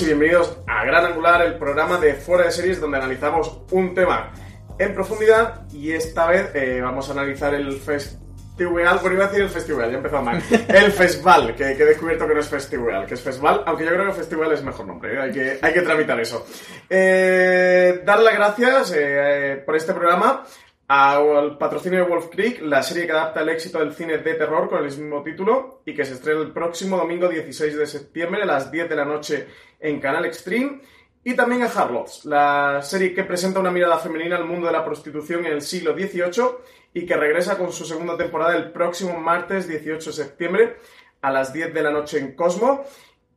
Y bienvenidos a Gran Angular, el programa de fuera de series donde analizamos un tema en profundidad y esta vez eh, vamos a analizar el festival, bueno iba a decir el festival, ya he empezado mal, el festival, que, que he descubierto que no es festival, que es festival, aunque yo creo que festival es mejor nombre, ¿eh? hay, que, hay que tramitar eso. Eh, dar las gracias eh, por este programa al patrocinio de Wolf Creek, la serie que adapta el éxito del cine de terror con el mismo título y que se estrena el próximo domingo 16 de septiembre a las 10 de la noche en Canal Extreme. Y también a Harlots, la serie que presenta una mirada femenina al mundo de la prostitución en el siglo XVIII y que regresa con su segunda temporada el próximo martes 18 de septiembre a las 10 de la noche en Cosmo.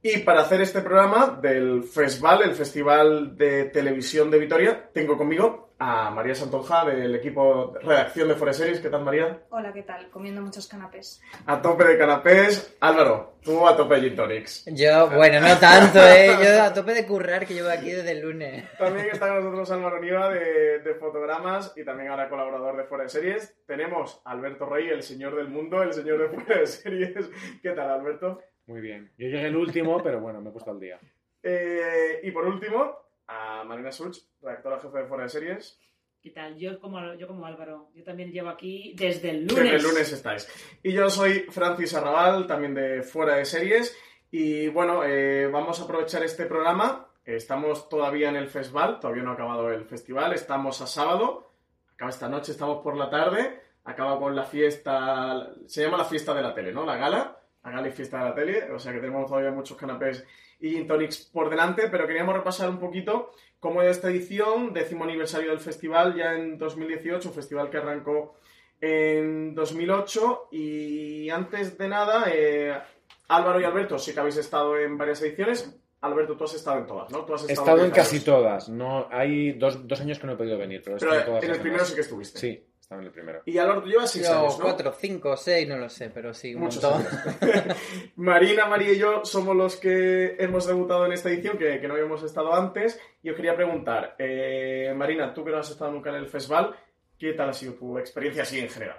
Y para hacer este programa del Festival, el Festival de Televisión de Vitoria, tengo conmigo a María Santonja del equipo redacción de Fuera Series. ¿Qué tal, María? Hola, ¿qué tal? Comiendo muchos canapés. A tope de canapés. Álvaro, tú a tope de gin tonics. Yo, bueno, no tanto, ¿eh? Yo a tope de currar que llevo aquí desde el lunes. También está con nosotros Álvaro Niva de, de Fotogramas y también ahora colaborador de Fuera de Series. Tenemos a Alberto Rey, el señor del mundo, el señor de Fuera de Series. ¿Qué tal, Alberto? Muy bien. Yo llegué el último, pero bueno, me he puesto al día. Eh, y por último, a Marina Such, redactora jefe de Fuera de Series. ¿Qué tal? Yo como, yo como Álvaro, yo también llevo aquí desde el lunes. Desde el lunes estáis. Y yo soy Francis Arrabal, también de Fuera de Series. Y bueno, eh, vamos a aprovechar este programa. Estamos todavía en el festival, todavía no ha acabado el festival. Estamos a sábado, acaba esta noche, estamos por la tarde. Acaba con la fiesta, se llama la fiesta de la tele, ¿no? La gala, y fiesta de la tele. O sea que tenemos todavía muchos canapés y gin tonics por delante, pero queríamos repasar un poquito cómo es esta edición, décimo aniversario del festival ya en 2018, un festival que arrancó en 2008 y antes de nada, eh, Álvaro y Alberto sí que habéis estado en varias ediciones. Alberto, tú has estado en todas, ¿no? Tú has He estado en casi todas. No, hay dos, dos años que no he podido venir, pero Pero estado en todas en el primero sí que estuviste. Sí, estaba en el primero. Y tú llevas seis Yo, años, ¿no? cuatro, cinco, seis, no lo sé, pero sí, un Muchos montón. años. Marina, María y yo somos los que hemos debutado en esta edición, que, que no habíamos estado antes. Y os quería preguntar, eh, Marina, tú que no has estado nunca en el festival, ¿qué tal ha sido tu experiencia así en general?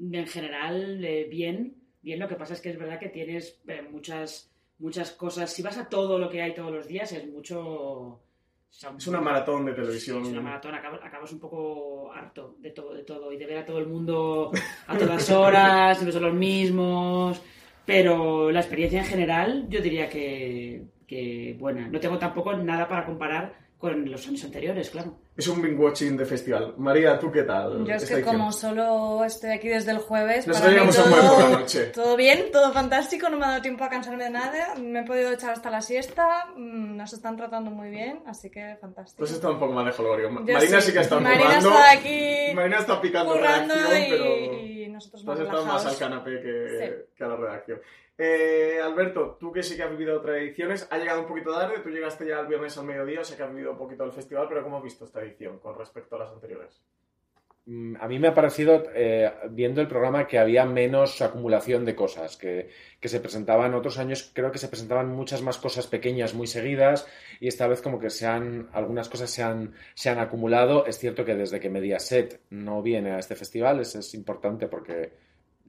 En general, eh, bien. Bien, lo que pasa es que es verdad que tienes eh, muchas, muchas cosas. Si vas a todo lo que hay todos los días, es mucho. Es una maratón de televisión. es una maratón, acabas, acabas un poco harto de todo, de todo y de ver a todo el mundo a todas horas, siempre son los mismos, pero la experiencia en general yo diría que, que buena. No tengo tampoco nada para comparar con los años anteriores, claro. Es un binge watching de festival. María, ¿tú qué tal? Yo es que como solo estoy aquí desde el jueves, Nos para mí veíamos a por la todo, noche. todo bien, todo fantástico, no me ha dado tiempo a cansarme de nada, me he podido echar hasta la siesta, mm, nos están tratando muy bien, así que fantástico. Has estado un poco más de jolgorio. Marina sí que ha estado Marina está aquí Marina está picando redacción, y, pero... y nosotros más estado más al relajados. canapé que, Sí. que a la redacción. Eh, Alberto, tú que sí que has vivido otras ediciones, ha llegado un poquito tarde, tú llegaste ya el viernes al mediodía, o sea que has vivido un poquito el festival, pero ¿cómo has visto esta con respecto a las anteriores? Mm, A mí me ha parecido, eh, viendo el programa, que había menos acumulación de cosas, que, que se presentaban otros años, creo que se presentaban muchas más cosas pequeñas muy seguidas y esta vez como que se han, algunas cosas se han, se han acumulado. Es cierto que desde que Mediaset no viene a este festival, eso es importante porque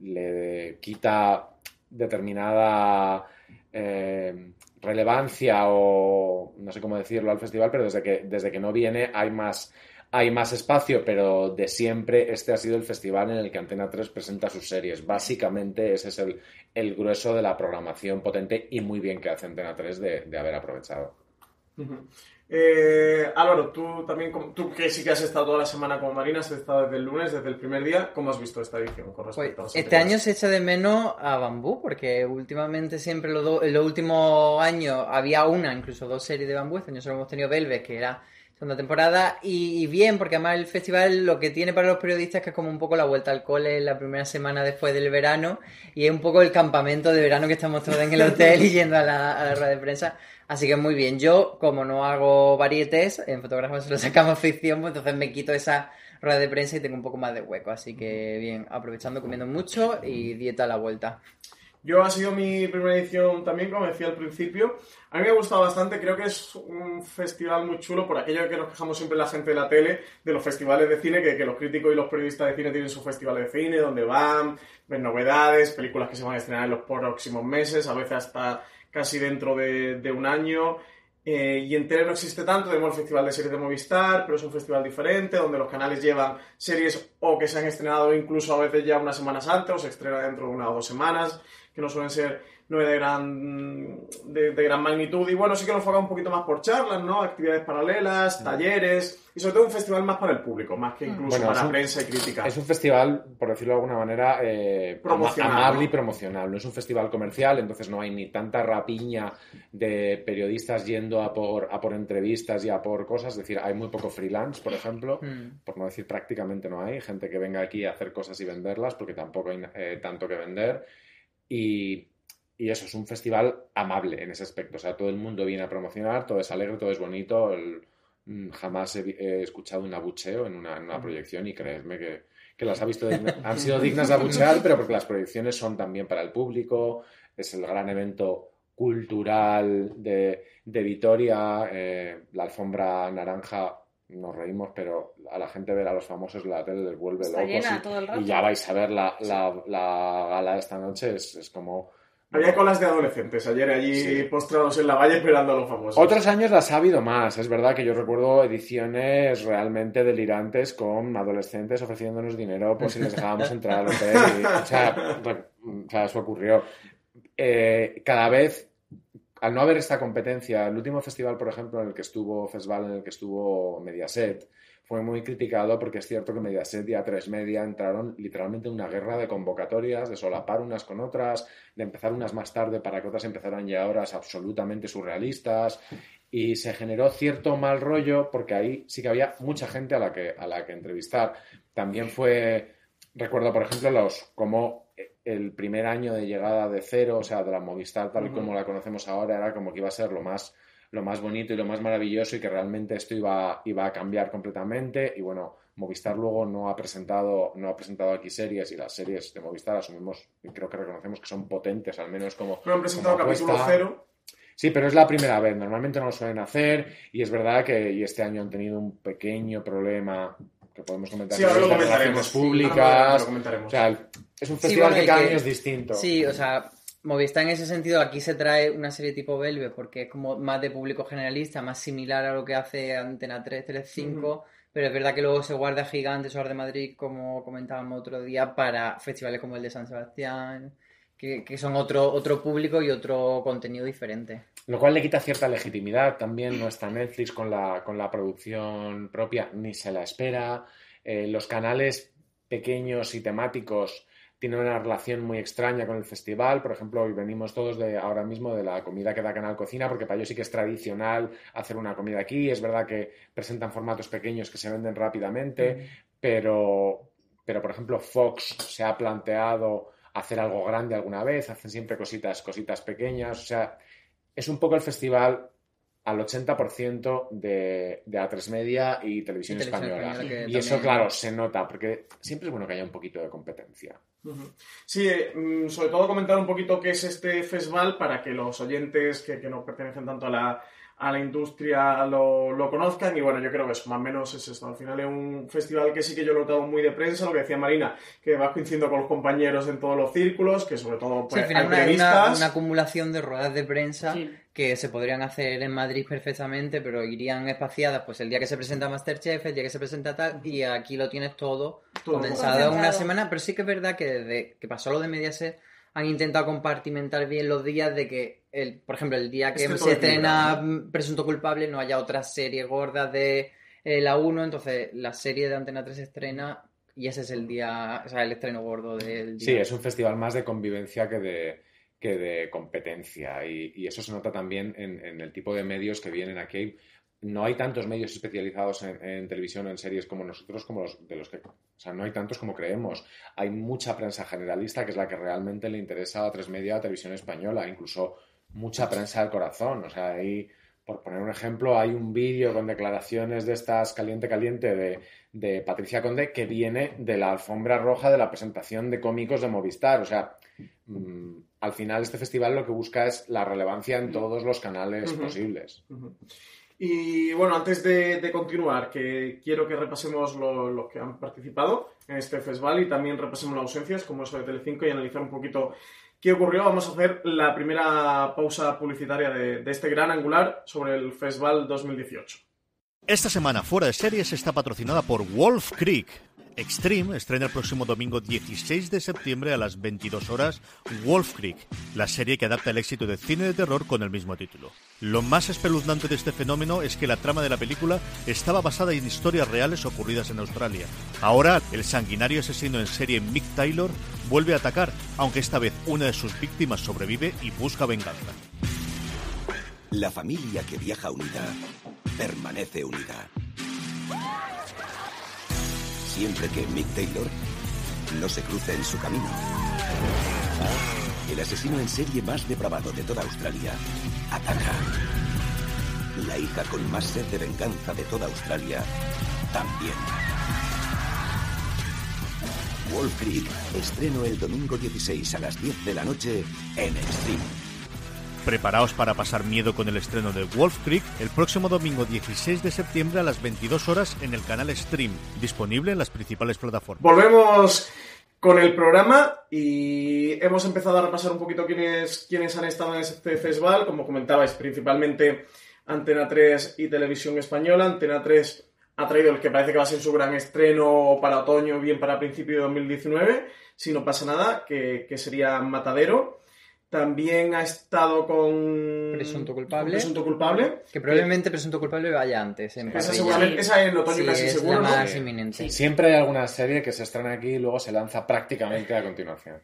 le quita determinada eh, relevancia o no sé cómo decirlo al festival, pero desde que, desde que no viene hay más, hay más espacio, pero de siempre este ha sido el festival en el que Antena 3 presenta sus series. Básicamente ese es el, el grueso de la programación potente y muy bien que hace Antena 3 de, de haber aprovechado. Eh, Álvaro, tú también, tú que sí que has estado toda la semana con Marina, has estado desde el lunes, desde el primer día, ¿cómo has visto esta edición con Pues, respecto a las este anteriores? año se echa de menos a Bambú, porque últimamente siempre los, do- los últimos años había una, incluso dos series de Bambú. Este año solo hemos tenido Velvet, que era segunda temporada. Y, bien, porque además el festival lo que tiene para los periodistas es que es como un poco la vuelta al cole la primera semana después del verano. Y es un poco el campamento de verano que estamos todos en el hotel y yendo a la, rueda de prensa. Así que muy bien. Yo, como no hago varietés, en fotógrafos solo sacamos ficción, pues entonces me quito esa rueda de prensa y tengo un poco más de hueco. Así que bien, aprovechando, comiendo mucho y dieta a la vuelta. Yo ha sido mi primera edición también, como decía al principio. A mí me ha gustado bastante, creo que es un festival muy chulo por aquello que nos quejamos siempre la gente de la tele, de los festivales de cine, que, los críticos y los periodistas de cine tienen su festival de cine, donde van, ven novedades, películas que se van a estrenar en los próximos meses, a veces hasta casi dentro de, de un año. Eh, y en tele no existe tanto, tenemos el Festival de Series de Movistar, pero es un festival diferente, donde los canales llevan series o que se han estrenado incluso a veces ya unas semanas antes, o se estrena dentro de una o dos semanas, que no suelen ser nueve de gran, de, de gran magnitud. Y bueno, sí que nos enfoca un poquito más por charlas, ¿no? Actividades paralelas, talleres, y sobre todo un festival más para el público, más que incluso Bueno, para un- prensa y crítica. Es un festival, por decirlo de alguna manera, eh, amable y promocional. No es un festival comercial, entonces no hay ni tanta rapiña de periodistas yendo a por, a por entrevistas y a por cosas. Es decir, hay muy poco freelance, por ejemplo, Mm. por no decir prácticamente no hay. Gente que venga aquí a hacer cosas y venderlas, porque tampoco hay eh, tanto que vender. Y, y eso, es un festival amable en ese aspecto. O sea, todo el mundo viene a promocionar, todo es alegre, todo es bonito. el- mm, jamás he, escuchado un abucheo en una, en una proyección y creedme que, que las ha visto, han sido dignas de abuchear, pero porque las proyecciones son también para el público, es el gran evento cultural de, de Vitoria, eh, la alfombra naranja, nos reímos, pero a la gente ver a los famosos la tele les vuelve Está locos llena y, todo el rato. y ya vais a ver la, la, la gala de esta noche, es, es como... Había colas de adolescentes ayer allí Sí. postrados en la valla esperando a los famosos. Otros años las ha habido más. Es verdad que yo recuerdo ediciones realmente delirantes con adolescentes ofreciéndonos dinero por si les dejábamos entrar al hotel. y- o, sea, re- o sea, eso ocurrió. Eh, cada vez, al no haber esta competencia, el último festival, por ejemplo, en el que estuvo, festival en el que estuvo Mediaset, fue muy criticado porque es cierto que Mediaset y A3 Media entraron literalmente en una guerra de convocatorias, de solapar unas con otras, de empezar unas más tarde para que otras empezaran ya horas absolutamente surrealistas y se generó cierto mal rollo porque ahí sí que había mucha gente a la que, a la que entrevistar. También fue, recuerdo por ejemplo, los como el primer año de llegada de cero, o sea, de la Movistar tal y como la conocemos ahora, era como que iba a ser lo más lo más bonito y lo más maravilloso y que realmente esto iba, iba a cambiar completamente y bueno, Movistar luego no ha presentado no ha presentado aquí series y las series de Movistar asumimos y creo que reconocemos que son potentes al menos como No han presentado como capítulo apuesta. cero. Sí, pero es la primera vez. Normalmente no lo suelen hacer y es verdad que y este año han tenido un pequeño problema que podemos comentar Sí, ahora lo comentaremos. relaciones Sí, ahora públicas. lo comentaremos. O sea, es un Sí, festival bueno, que cada año es distinto. Sí, o sea, Movistar en ese sentido aquí se trae una serie tipo Velvet porque es como más de público generalista, más similar a lo que hace Antena 3, Tele5, pero es verdad que luego se guarda Gigantes o de Madrid, como comentábamos otro día, para festivales como el de San Sebastián, que, que son otro, otro público y otro contenido diferente. Lo cual le quita cierta legitimidad. También no está Netflix con la, con la producción propia, ni se la espera. Eh, los canales pequeños y temáticos tienen una relación muy extraña con el festival. Por ejemplo, hoy venimos todos de ahora mismo de la comida que da Canal Cocina, porque para ellos sí que es tradicional hacer una comida aquí. Es verdad que presentan formatos pequeños que se venden rápidamente, pero, pero por ejemplo, Fox se ha planteado hacer algo grande alguna vez, hacen siempre cositas, cositas pequeñas. O sea, es un poco el festival al 80% de, de A3 Media y Televisión, Y Televisión Española. Y eso, claro, se nota, porque siempre es bueno que haya un poquito de competencia. Sí, eh, mm, sobre todo comentar un poquito qué es este festival para que los oyentes que, que no pertenecen tanto a la, a la industria lo, lo conozcan. Y bueno, yo creo que eso más o menos es esto. Al final es un festival que sí que yo lo he notado muy de prensa, lo que decía Marina, que vas coincidiendo con los compañeros en todos los círculos, que sobre todo Sí, pues, al final hay una, periodistas. una- una acumulación de ruedas de prensa Sí. que se podrían hacer en Madrid perfectamente, pero irían espaciadas pues el día que se presenta Masterchef, el día que se presenta tal, y aquí lo tienes todo, Todo condensado en una semana, pero sí que es verdad que desde que pasó lo de Mediaset han intentado compartimentar bien los días de que, el, por ejemplo, el día que se estrena Presunto Culpable no haya otras series gordas de eh, la 1, entonces la serie de Antena 3 se estrena y ese es el día, o sea, el estreno gordo del día. Sí, es un festival más de convivencia que de, que de competencia. Y, y eso se nota también en, en el tipo de medios que vienen aquí. No hay tantos medios especializados en, en televisión o en series como nosotros, como los de los que. O sea, no hay tantos como creemos. Hay mucha prensa generalista que es la que realmente le interesa a tres media a televisión española, incluso mucha prensa del corazón. O sea, hay. Por poner un ejemplo, hay un vídeo con declaraciones de estas caliente caliente de, de Patricia Conde que viene de la alfombra roja de la presentación de cómicos de Movistar. O sea, mm, al final este festival lo que busca es la relevancia en todos los canales posibles. Y bueno, antes de, de continuar, que quiero que repasemos lo- los que han participado en este festival y también repasemos las ausencias, como eso de Telecinco, y analizar un poquito qué ocurrió. Vamos a hacer la primera pausa publicitaria de, de este gran angular sobre el Festival 2018. Esta semana Fuera de Series está patrocinada por Wolf Creek. Extreme estrena el próximo domingo 16 de septiembre a las 22 horas Wolf Creek, la serie que adapta el éxito de cine de terror con el mismo título. Lo más espeluznante de este fenómeno es que la trama de la película estaba basada en historias reales ocurridas en Australia. Ahora, el sanguinario asesino en serie Mick Taylor vuelve a atacar, aunque esta vez una de sus víctimas sobrevive y busca venganza. La familia que viaja unida permanece unida. Siempre que Mick Taylor no se cruce en su camino. El asesino en serie más depravado de toda Australia ataca. La hija con más sed de venganza de toda Australia también. Wolf Creek, estreno el domingo 16 a las 10 de la noche en Extreme. Preparaos para pasar miedo con el estreno de Wolf Creek el próximo domingo 16 de septiembre a las 22 horas en el canal Stream, disponible en las principales plataformas. Volvemos con el programa y hemos empezado a repasar un poquito quiénes, quiénes han estado en este festival. Como comentabais, principalmente Antena 3 y Televisión Española. Antena 3 ha traído el que parece que va a ser su gran estreno para otoño, bien para principio de 2019, si no pasa nada, que, que sería Matadero. También ha estado con Presunto culpable. Presunto culpable. Que probablemente Presunto Culpable vaya antes. En Esa, seguramente, esa en otoño Sí, casi es seguro, la ¿no? más Sí. inminente. Siempre hay alguna serie que se estrena aquí y luego se lanza prácticamente a continuación.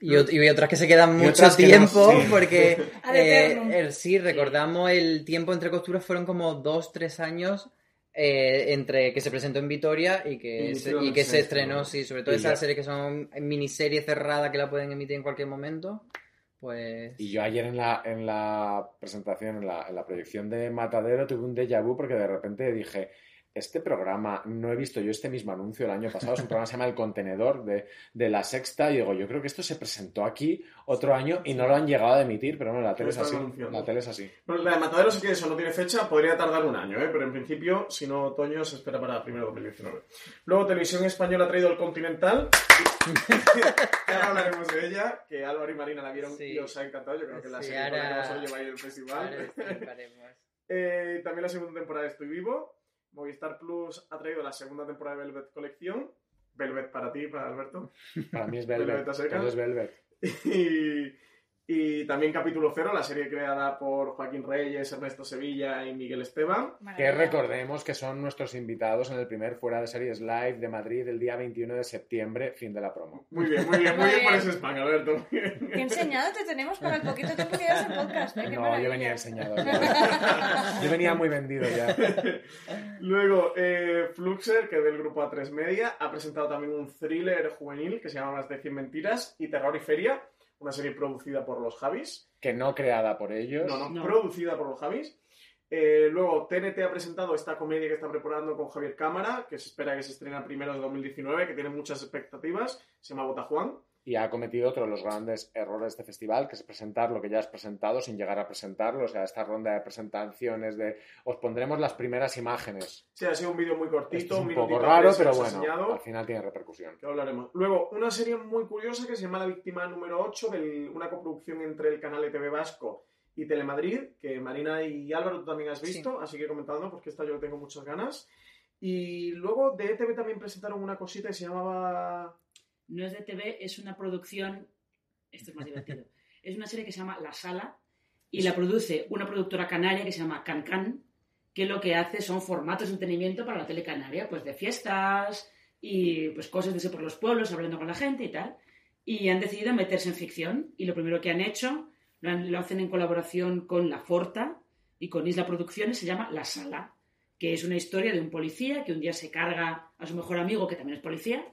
Y, y otras que se quedan mucho otras que no, tiempo, sí. porque eh, el- sí, recordamos el tiempo entre costuras fueron como dos, tres años eh, entre que se presentó en Vitoria y que, Y se, y que se estrenó, sí, sobre todo esas series que son miniseries cerradas que la pueden emitir en cualquier momento, pues... Y yo ayer en la, en la presentación, en la, en la proyección de Matadero, tuve un déjà vu porque de repente dije, este programa, no he visto yo este mismo anuncio el año pasado, es un programa que se llama El Contenedor de, de La Sexta, y digo, yo creo que esto se presentó aquí otro año y no lo han llegado a emitir, pero bueno, la tele es así. La tele es así. Bueno, la de Matadero sí que eso no tiene fecha, podría tardar un año, ¿eh? pero en principio, si no otoño, se espera para primero 2019. Luego Televisión Española ha traído el Continental, que ahora hablaremos de ella, que Álvaro y Marina la vieron Sí. y os ha encantado, yo creo que la Sí, serie ahora- que vamos a llevar el festival. Ahora. Eh, también la segunda temporada de Estoy Vivo, Movistar Plus ha traído la segunda temporada de Velvet Colección, Velvet para ti, para Alberto, Para mí es Velvet Velvet. a secas. Todo es Velvet. y, y también Capítulo Cero, la serie creada por Joaquín Reyes, Ernesto Sevilla y Miguel Esteban. Que recordemos que son nuestros invitados en el primer Fuera de Series Live de Madrid el día 21 de septiembre, fin de la promo. Muy bien, muy bien, muy Muy bien por ese spam, Alberto. Qué enseñado te tenemos para el poquito tiempo que llevas en podcast. ¿eh? No, maravilla. yo venía enseñado. ya. Yo venía muy vendido ya. Luego, eh, Fluxer, que es del grupo A3 Media, ha presentado también un thriller juvenil que se llama Más de 100 Mentiras y Terror y Feria, una serie producida por los Javis. Que no creada por ellos. No, no, No. producida por los Javis. Eh, luego, TNT ha presentado esta comedia que está preparando con Javier Cámara, que se espera que se estrena primero de 2019, que tiene muchas expectativas. Se llama Bota Juan. Y ha cometido otro de los grandes errores de este festival, que es presentar lo que ya has presentado sin llegar a presentarlo. O sea, esta ronda de presentaciones de os pondremos las primeras imágenes. Sí, ha sido un vídeo muy cortito, Esto es un poco raro, pero bueno, enseñado. al final tiene repercusión. que hablaremos. Luego, una serie muy curiosa que se llama La Víctima número 8, de una coproducción entre el canal ETV Vasco y Telemadrid, que Marina y Álvaro tú también has visto, así que comentando porque esta yo tengo muchas ganas. Y luego de ETV también presentaron una cosita que se llamaba... No es de TV, es una producción. Esto es más divertido. Es una serie que se llama La Sala y la produce una productora canaria que se llama CanCan, que lo que hace son formatos de entretenimiento para la tele canaria, pues de fiestas y pues cosas de eso por los pueblos, hablando con la gente y tal. Y han decidido meterse en ficción y lo primero que han hecho lo, han- lo hacen en colaboración con La Forta y con Isla Producciones, se llama La Sala, que es una historia de un policía que un día se carga a su mejor amigo, que también es policía,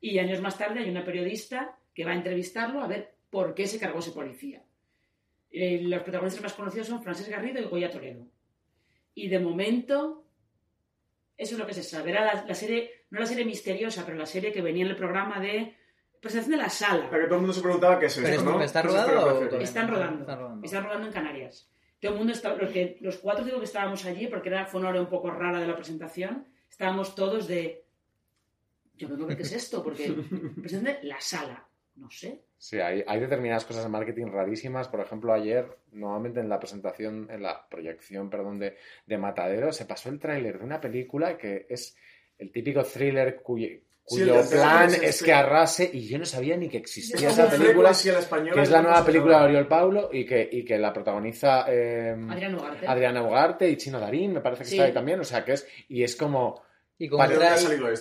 y años más tarde hay una periodista que va a entrevistarlo a ver por qué se cargó ese policía. Eh, los protagonistas más conocidos son Frances Garrido y Goya Toledo. Y de momento, eso es lo que se sabe. Era la, la serie, no la serie misteriosa, pero la serie que venía en el programa de presentación de la sala. La que todo el mundo se preguntaba qué es Pero esto, es- ¿no? ¿está rodado o Están no? rodando. Están rodando. Están rodando en Canarias. Todo el mundo está, los, que, los cuatro digo que estábamos allí porque era, fue una hora un poco rara de la presentación. Estábamos todos de. Yo a ver qué es esto, porque la sala. No sé. Sí, hay, hay determinadas cosas de marketing rarísimas. Por ejemplo, ayer, nuevamente en la presentación, en la proyección, perdón, de, de Matadero, se pasó el tráiler de una película que es el típico thriller cuyo, plan es sí. que arrase y yo no sabía ni que existía Es esa película, que es la ¿cómo nueva película de? Oriol Paulo y que, y que la protagoniza eh, Adrián Ugarte. Adriana Ugarte y Chino Darín, me parece que Sí. está ahí también, o sea que es, y es como Y con, Vale,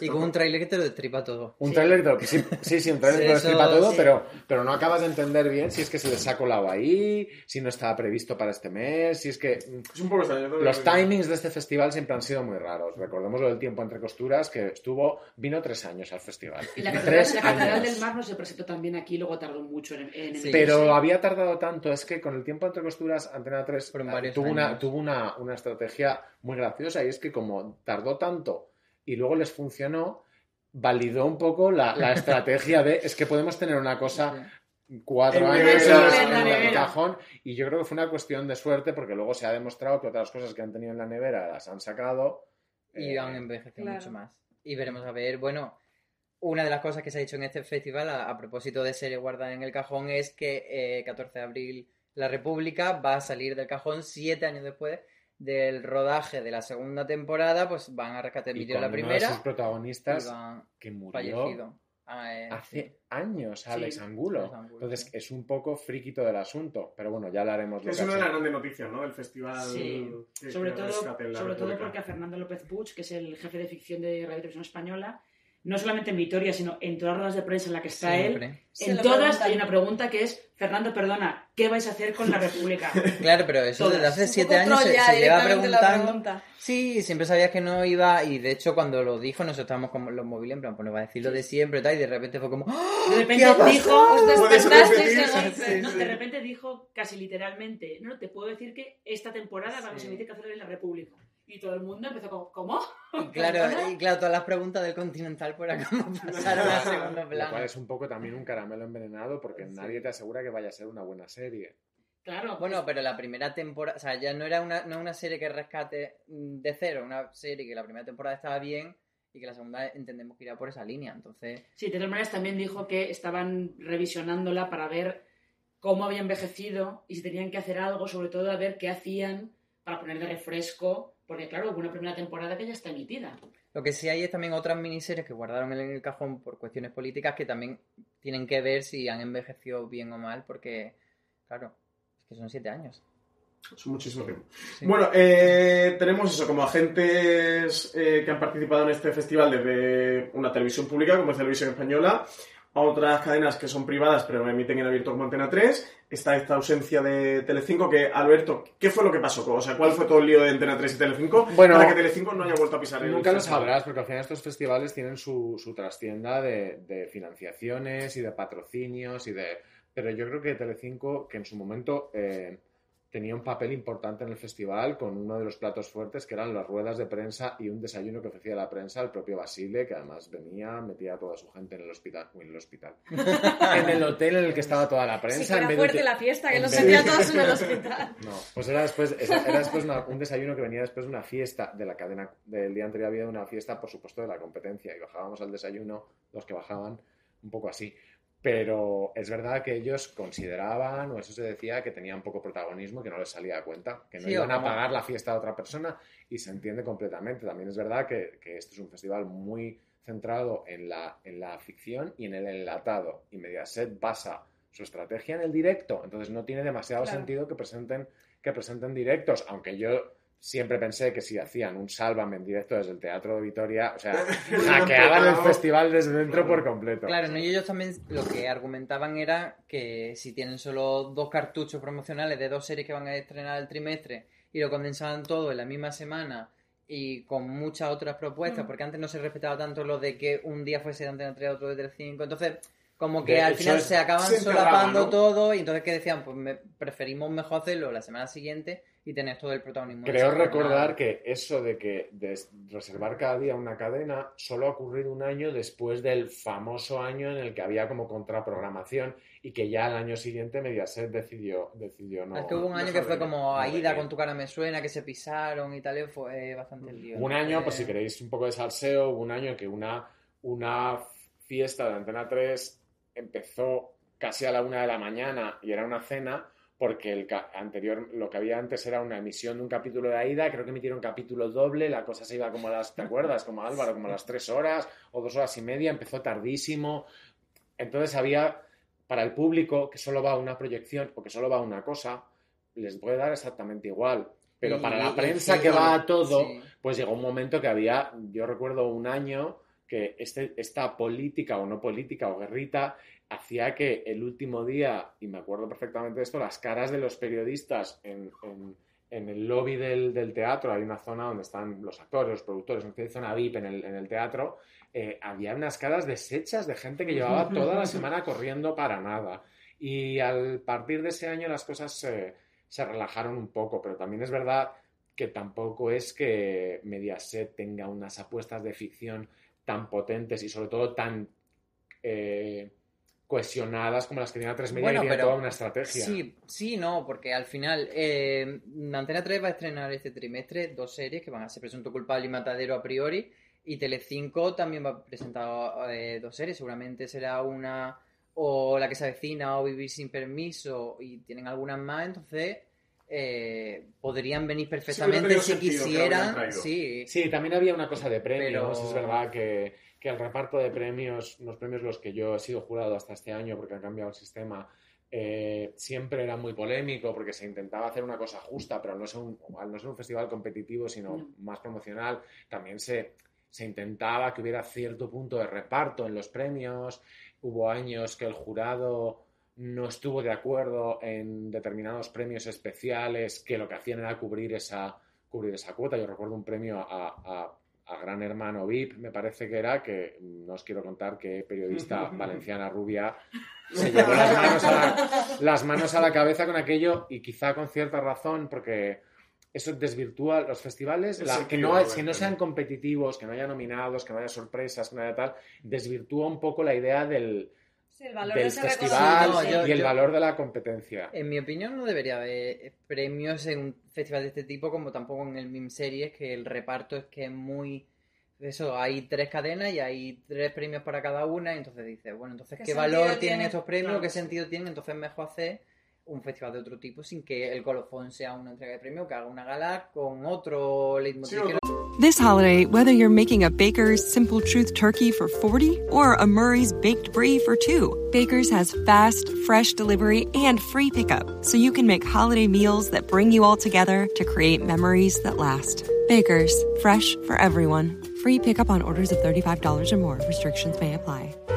un un trailer que te lo destripa todo. Un Sí. tráiler que sí, sí, sí, un tráiler que lo explica todo, sí. pero, pero no acabas de entender bien si es que se les ha colado ahí, si no estaba previsto para este mes, si es que mm, Es un poco extraño. ¿no? los timings de este festival siempre han sido muy raros. Recordemos lo del tiempo entre costuras, que estuvo, vino tres años al festival. Y la tres la catedral del Mar no se presentó también aquí, luego tardó mucho en, en Sí. emitirse. Pero había tardado tanto, es que con el tiempo entre costuras, Antena 3 Fueron eh, varios tuvo, una, tuvo una, una estrategia muy graciosa y es que como tardó tanto y luego les funcionó, validó un poco la, la estrategia de es que podemos tener una cosa cuatro En años en el cajón y yo creo que fue una cuestión de suerte porque luego se ha demostrado que otras cosas que han tenido en la nevera las han sacado Y eh, han envejecido claro. mucho más. Y veremos a ver, bueno, una de las cosas que se ha dicho en este festival, a, a propósito de serie guardada en el cajón, es que eh, 14 de abril La República va a salir del cajón siete años después del rodaje de la segunda temporada, pues van a rescatar el vídeo de la uno de sus primera protagonistas que murió fallecido. Ah, eh, hace años Sí, Alex Angulo. Alex Angulo, Entonces sí. es un poco friquito del asunto, pero bueno, ya hablaremos Que es lo una de las grandes noticias, ¿no? Del festival. Sí, que- sobre todo, sobre todo porque a Fernando López Puig, que es el jefe de ficción de Radio Televisión Española, no solamente en Vitoria, sino en todas las ruedas de prensa en la que está él, Siempre. Se en todas hay una pregunta que es, Fernando, perdona, ¿qué vais a hacer con la República? Claro, pero eso Todas. desde hace siete años se, lleva preguntando. pregunta. Sí, siempre sabías que no iba, y de hecho cuando lo dijo nosotros estábamos como los móviles, en plan, pues nos va a decir lo de siempre y tal, y de repente fue como ¡Ah! De ¿Qué repente pasado? dijo, Os sí, no, sí. de repente dijo casi literalmente, no, te puedo decir que esta temporada vamos a Sí. emitir Cazadores en la República. Y todo el mundo empezó como, ¿cómo? Y claro, y claro, todas las preguntas del Continental por acá pasaron a segundo Lo plano. cual es un poco también un caramelo envenenado porque Sí. nadie te asegura que vaya a ser una buena serie. Claro, Bueno, pero la primera temporada, o sea, ya no era una, no una serie que rescate mm, de cero, una serie que la primera temporada estaba bien y que la segunda entendemos que irá por esa línea, entonces... Sí, de todas maneras también dijo que estaban revisionándola para ver cómo había envejecido y si tenían que hacer algo, sobre todo a ver qué hacían para poner de refresco, porque claro, hubo una primera temporada que ya está emitida. Lo que sí hay es también otras miniseries que guardaron en el cajón por cuestiones políticas que también tienen que ver si han envejecido bien o mal, porque, claro, es que son siete años. Es muchísimo tiempo. Sí. Bueno, eh, tenemos eso, como agentes eh, que han participado en este festival desde una televisión pública, como es Televisión Española, a otras cadenas que son privadas pero emiten en abierto como Antena 3. Está esta ausencia de Telecinco que, Alberto, ¿qué fue lo que pasó? O sea, ¿cuál fue todo el lío de Antena 3 y Telecinco Bueno, para que Telecinco no haya vuelto a pisar el Nunca lo sabrás porque al final estos festivales tienen su, su trastienda de, de financiaciones y de patrocinios y de... Pero yo creo que Telecinco, que en su momento eh, tenía un papel importante en el festival con uno de los platos fuertes que eran las ruedas de prensa y un desayuno que ofrecía la prensa el propio Basile, que además venía, metía a toda su gente en el hospital, en el hospital, en el hotel en el que estaba toda la prensa. Sí, que en era de fuerte la fiesta, que los metían todos en el hospital. No, pues era después, era era después una- un desayuno que venía después de una fiesta de la cadena del día anterior había una fiesta, por supuesto, de la competencia y bajábamos al desayuno, los que bajaban, un poco así. Pero es verdad que ellos consideraban, o eso se decía, que tenían poco protagonismo que no les salía a cuenta, que no Sí, iban a pagar la fiesta a otra persona y se entiende completamente. También es verdad que, que este es un festival muy centrado en la, en la ficción y en el enlatado, y Mediaset basa su estrategia en el directo, entonces no tiene demasiado Claro. sentido que presenten, que presenten directos, aunque yo siempre pensé que si hacían un Sálvame en directo desde el Teatro de Vitoria, o sea, hackeaban el festival desde dentro por completo. Claro, ¿no? y ellos también lo que argumentaban era que si tienen solo dos cartuchos promocionales de dos series que van a estrenar el trimestre y lo condensaban todo en la misma semana y con muchas otras propuestas, Mm. porque antes no se respetaba tanto lo de que un día fuese de Antena 3, otro de Telecinco, entonces como que De al final es- se acaban solapando ¿no? todo y entonces que decían, pues me- preferimos mejor hacerlo la semana siguiente y tener todo el protagonismo. Creo esa jornada. recordar que eso de que de reservar cada día una cadena solo ha ocurrido un año después del famoso año en el que había como contraprogramación y que ya el año siguiente Mediaset decidió, decidió no. Es que hubo un año que fue de- como no Aida con tu cara me suena, que se pisaron y tal, fue bastante el lío. Un año, Eh, pues si queréis un poco de salseo, hubo un año que una, una fiesta de Antena 3 empezó casi a la una de la mañana y era una cena porque el anterior, lo que había antes era una emisión de un capítulo de Aida, creo que emitieron capítulo doble, la cosa se iba como a las, ¿te acuerdas? Como Álvaro, como a las tres horas o dos horas y media, empezó tardísimo. Entonces había, para el público que solo va a una proyección o que solo va a una cosa, les puede dar exactamente igual. Pero y- para la prensa que va a todo, sí. pues llegó un momento que había, yo recuerdo un año que este, esta política o no política o guerrita hacía que el último día, y me acuerdo perfectamente de esto, las caras de los periodistas en, en- en el lobby del, del teatro, hay una zona donde están los actores, los productores, una zona VIP en el, en el teatro, eh, había unas caras deshechas de gente que llevaba toda la semana corriendo para nada. Y al partir de ese año las cosas se, se relajaron un poco, pero también es verdad que tampoco es que Mediaset tenga unas apuestas de ficción tan potentes y sobre todo tan eh, cohesionadas como las que tiene A3 Media Bueno, y tiene toda una estrategia. Sí, sí, no, porque al final eh, Antena 3 va a estrenar este trimestre dos series que van a ser Presunto Culpable y Matadero a priori y Telecinco también va a presentar eh, dos series, seguramente será una o La que se avecina o Vivir sin permiso y tienen algunas más, entonces eh, podrían venir perfectamente tenido si sentido quisieran, sí, Sí, también había una cosa de premios. Pero- Es verdad que, que el reparto de premios, los premios los que yo he sido jurado hasta este año porque han cambiado el sistema, eh, siempre era muy polémico porque se intentaba hacer una cosa justa, pero al no ser un, al no ser un festival competitivo, sino No. más promocional, también se, se intentaba que hubiera cierto punto de reparto en los premios. Hubo años que el jurado no estuvo de acuerdo en determinados premios especiales que lo que hacían era cubrir esa, cubrir esa cuota. Yo recuerdo un premio a, a- a Gran Hermano VIP, me parece que era, que no os quiero contar que periodista valenciana rubia se llevó las manos, a la, las manos a la cabeza con aquello y quizá con cierta razón, porque eso desvirtúa los festivales, la- que, no, que no sean competitivos, que no haya nominados, que no haya sorpresas, que no haya tal, desvirtúa un poco la idea del, Sí, el valor del de ese festival. No, yo- y el yo- valor de la competencia. En mi opinión no debería haber premios en un festival de este tipo como tampoco en el MIM Series, que el reparto es que es muy... Eso, hay tres cadenas y hay tres premios para cada una, y entonces dices, bueno, entonces, ¿Qué ¿qué, sentido valor tienen tiene? estos premios? Claro. ¿Qué sentido tienen? Entonces mejor hacer un festival de otro tipo sin que el colofón sea una entrega de premio, que haga una gala con otro leitmotiv. Sí, This holiday, whether you're making a Baker's Simple Truth turkey for 40 or a Murray's Baked Brie for 2, Baker's has fast, fresh delivery and free pickup, so you can make holiday meals that bring you all together to create memories that last. Baker's, fresh for everyone. Free pickup on orders of $35 or more. Restrictions may apply.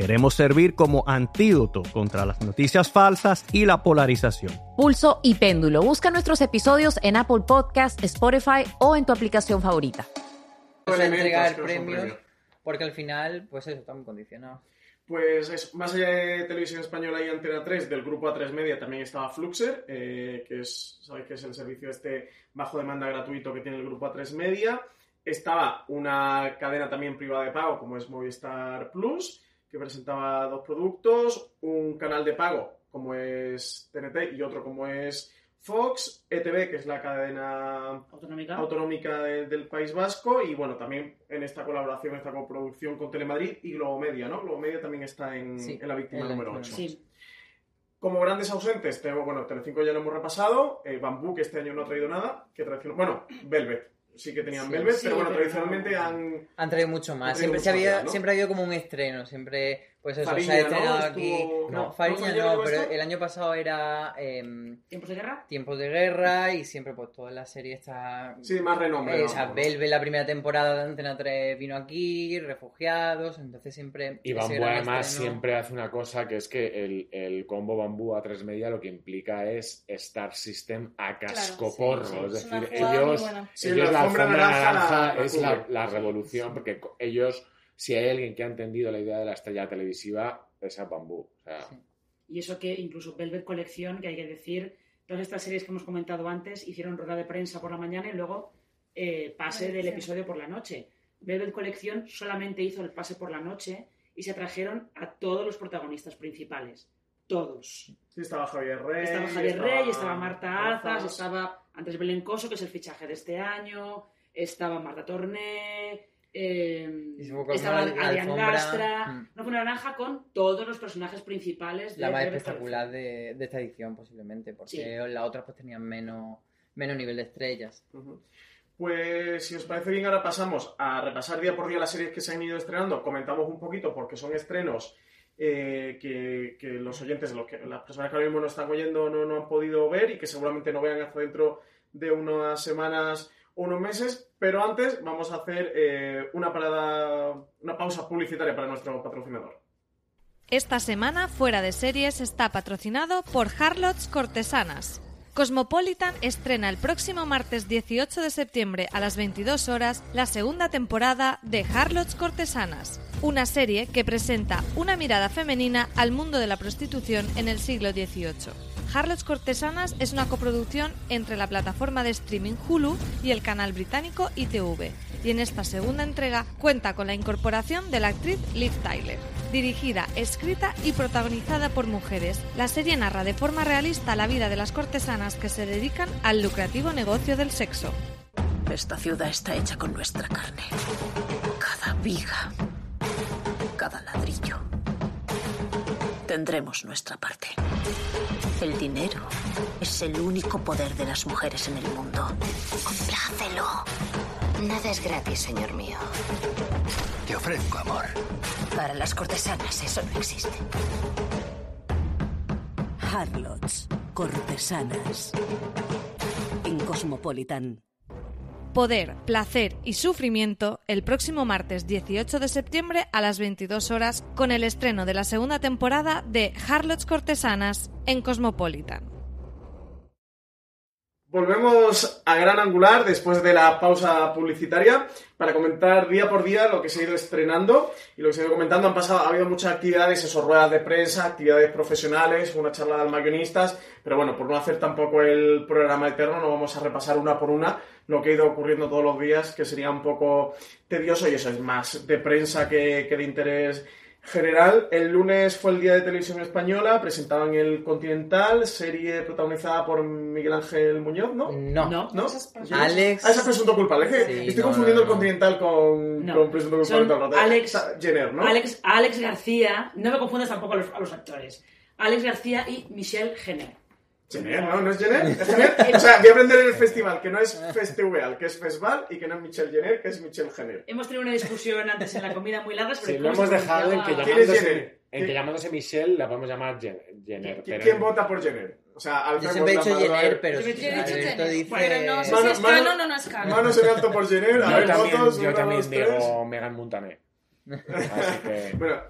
Queremos servir como antídoto contra las noticias falsas y la polarización. Pulso y Péndulo. Busca nuestros episodios en Apple Podcast, Spotify o en tu aplicación favorita. Entregar premios porque al final, pues eso, estamos condicionados. Pues es, más allá de Televisión Española y Antena 3, del grupo A3 Media también estaba Fluxer, eh, que es, ¿sabéis que es el servicio este bajo demanda gratuito que tiene el grupo A3 Media? Estaba una cadena también privada de pago como es Movistar Plus, que presentaba dos productos, un canal de pago como es TNT y otro como es Fox, ETV, que es la cadena Autonómica. autonómica de- del País Vasco, y bueno, también en esta colaboración, esta coproducción con Telemadrid y Globomedia, ¿no? Globomedia también está en, Sí, en la víctima en la número víctima. 8. Sí. Como grandes ausentes, tengo, bueno, Telecinco ya lo hemos repasado, eh, Bambú, que este año no ha traído nada, que tradicional- bueno, Velvet, sí que tenían Sí. Velvet, Sí, pero bueno, pero tradicionalmente han... Han traído mucho más. traído Siempre, mucho se había, siempre ha habido como un estreno. Siempre, pues eso, Fariña, se ha estrenado ¿no? aquí. Estuvo- No. Fariña ¿Fariña no, pero esto? el año pasado era em, ¿Tiempos de guerra? Tiempos de Guerra y siempre, pues toda la serie está. Sí, más renombre. Eh, ¿no? o sea, Velvet, la primera temporada de Antena 3 vino aquí, Refugiados, entonces siempre. Y Bambú además estreno- siempre hace una cosa que es que el, el combo Bambú a 3 media lo que implica es Star System a cascoporro. sí, sí. Es decir, ellos. Sí, ellos la alfombra naranja naranja, la- es la revolución, porque ellos, si hay alguien que ha entendido la idea de la estrella televisiva, es a Bambú. O sea, Sí. Y eso que incluso Velvet Colección, que hay que decir, todas estas series que hemos comentado antes hicieron rueda de prensa por la mañana y luego eh, pase del episodio por la noche. Velvet Colección solamente hizo el pase por la noche y se trajeron a todos los protagonistas principales. Todos. Sí, estaba Javier Rey. Estaba Javier Rey, estaba Marta Marta Azas, estaba Andrés Belencoso, que es el fichaje de este año, estaba Marta Torné, eh, estaba la Adrián Gastra, mm. una naranja con todos los personajes principales de La más espectacular de, de esta edición, posiblemente, porque Sí. las otras pues tenían menos, menos nivel de estrellas. Pues si os parece bien, ahora pasamos a repasar día por día las series que se han ido estrenando. Comentamos un poquito porque son estrenos eh, que, que los oyentes, los que, las personas que ahora mismo no están oyendo, no, no han podido ver y que seguramente no vean hasta dentro de unas semanas unos meses. Pero antes vamos a hacer eh, una parada, una pausa publicitaria para nuestro patrocinador. Esta semana Fuera de Series está patrocinado por Harlots Cortesanas. Cosmopolitan estrena el próximo martes 18 de septiembre a las 22 horas la segunda temporada de Harlots Cortesanas, una serie que presenta una mirada femenina al mundo de la prostitución en el siglo XVIII. Harlots Cortesanas es una coproducción entre la plataforma de streaming Hulu y el canal británico ITV, y en esta segunda entrega cuenta con la incorporación de la actriz Liv Tyler. Dirigida, escrita y protagonizada por mujeres, la serie narra de forma realista la vida de las cortesanas que se dedican al lucrativo negocio del sexo. Esta ciudad está hecha con nuestra carne. Cada viga, cada ladrillo. Tendremos nuestra parte. El dinero es el único poder de las mujeres en el mundo. Complácelo. Nada es gratis, señor mío. Te ofrezco amor. Para las cortesanas eso no existe. Harlots, cortesanas. En Cosmopolitan. Poder, placer y sufrimiento el próximo martes 18 de septiembre a las 22 horas con el estreno de la segunda temporada de Harlots Cortesanas en Cosmopolitan. Volvemos a Gran Angular después de la pausa publicitaria para comentar día por día lo que se ha ido estrenando y lo que se ha ido comentando. Han pasado, ha habido muchas actividades, esos ruedas de prensa, actividades profesionales, una charla de mayonistas, pero bueno, por no hacer tampoco el programa eterno, no vamos a repasar una por una lo que ha ido ocurriendo todos los días, que sería un poco tedioso y eso es más de prensa que, que de interés general. El lunes fue el Día de Televisión Española, presentaban el Continental, serie protagonizada por Miguel Ángel Muñoz, ¿no? No. No. ¿No? Alex- Ah, ese es presunto culpable. Es que Sí, estoy no, confundiendo no, no. el Continental con, No. con presunto culpable. Son. Alex- Jenner, ¿no? Alex, Alex García, no me confundas tampoco a los, a los actores. Alex García y Michelle Jenner. Jenner, ¿no? ¿No es Jenner? ¿Es Jenner? O sea, voy a aprender en el festival que no es Festival, que es Festival, y que no es Michelle Jenner, que es Michelle Jenner. Hemos tenido una discusión antes en la comida muy larga sobre Sí, lo hemos dejado en que ¿Quién llamándose, Jenner? en que ¿Quién- llamándose Michelle la podemos llamar Jen- Jenner. ¿Qui- pero- ¿Quién vota por Jenner? O sea, Yo Alfred siempre he dicho Jenner, pero Yo he dicho Jenner. dice... Bueno, no Mano- si es mano- canon o no es canon. Manos en alto por Jenner. A Yo ver, también, votos, yo también digo Megan Montané. Así que... Bueno,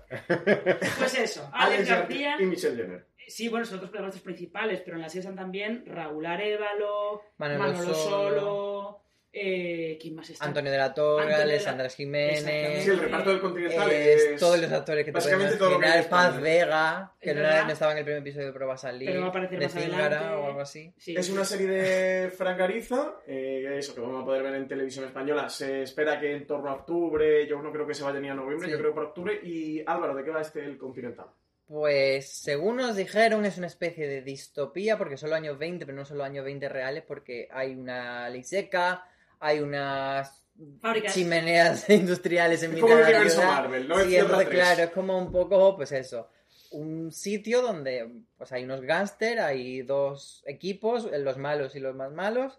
Pues eso, Alex García. y Michelle Jenner. Sí, bueno, son los dos protagonistas principales, pero en la serie están también Raúl Arevalo, Manolo Manolo, Solo. Solo, Eh, ¿Quién más está? Antonio de la Torre, Alessandra Jiménez. Sí, el reparto del Continental es es- todos los actores que te básicamente todo lo que en Paz. Vega, que Es no, verdad. era- no estaba en el primer episodio, pero va a salir. Pero va a aparecer de más adelante. o algo así. Sí. Es una serie de Fran Gariza, eh, eso que vamos a poder ver en televisión española. Se espera que en torno a octubre, yo no creo que se vaya ni a noviembre, Sí. yo creo por octubre. Y Álvaro, ¿de qué va este el Continental? Pues según nos dijeron es una especie de distopía porque son los años 20, pero no son los años 20 reales porque hay una ley seca, hay unas Fábricas. chimeneas industriales en Es mitad como de la ciudad. Marvel, ¿no? Es Sí, Tierra entonces, 3. claro, es como un poco, pues eso, un sitio donde pues hay unos gángster, hay dos equipos, los malos y los más malos,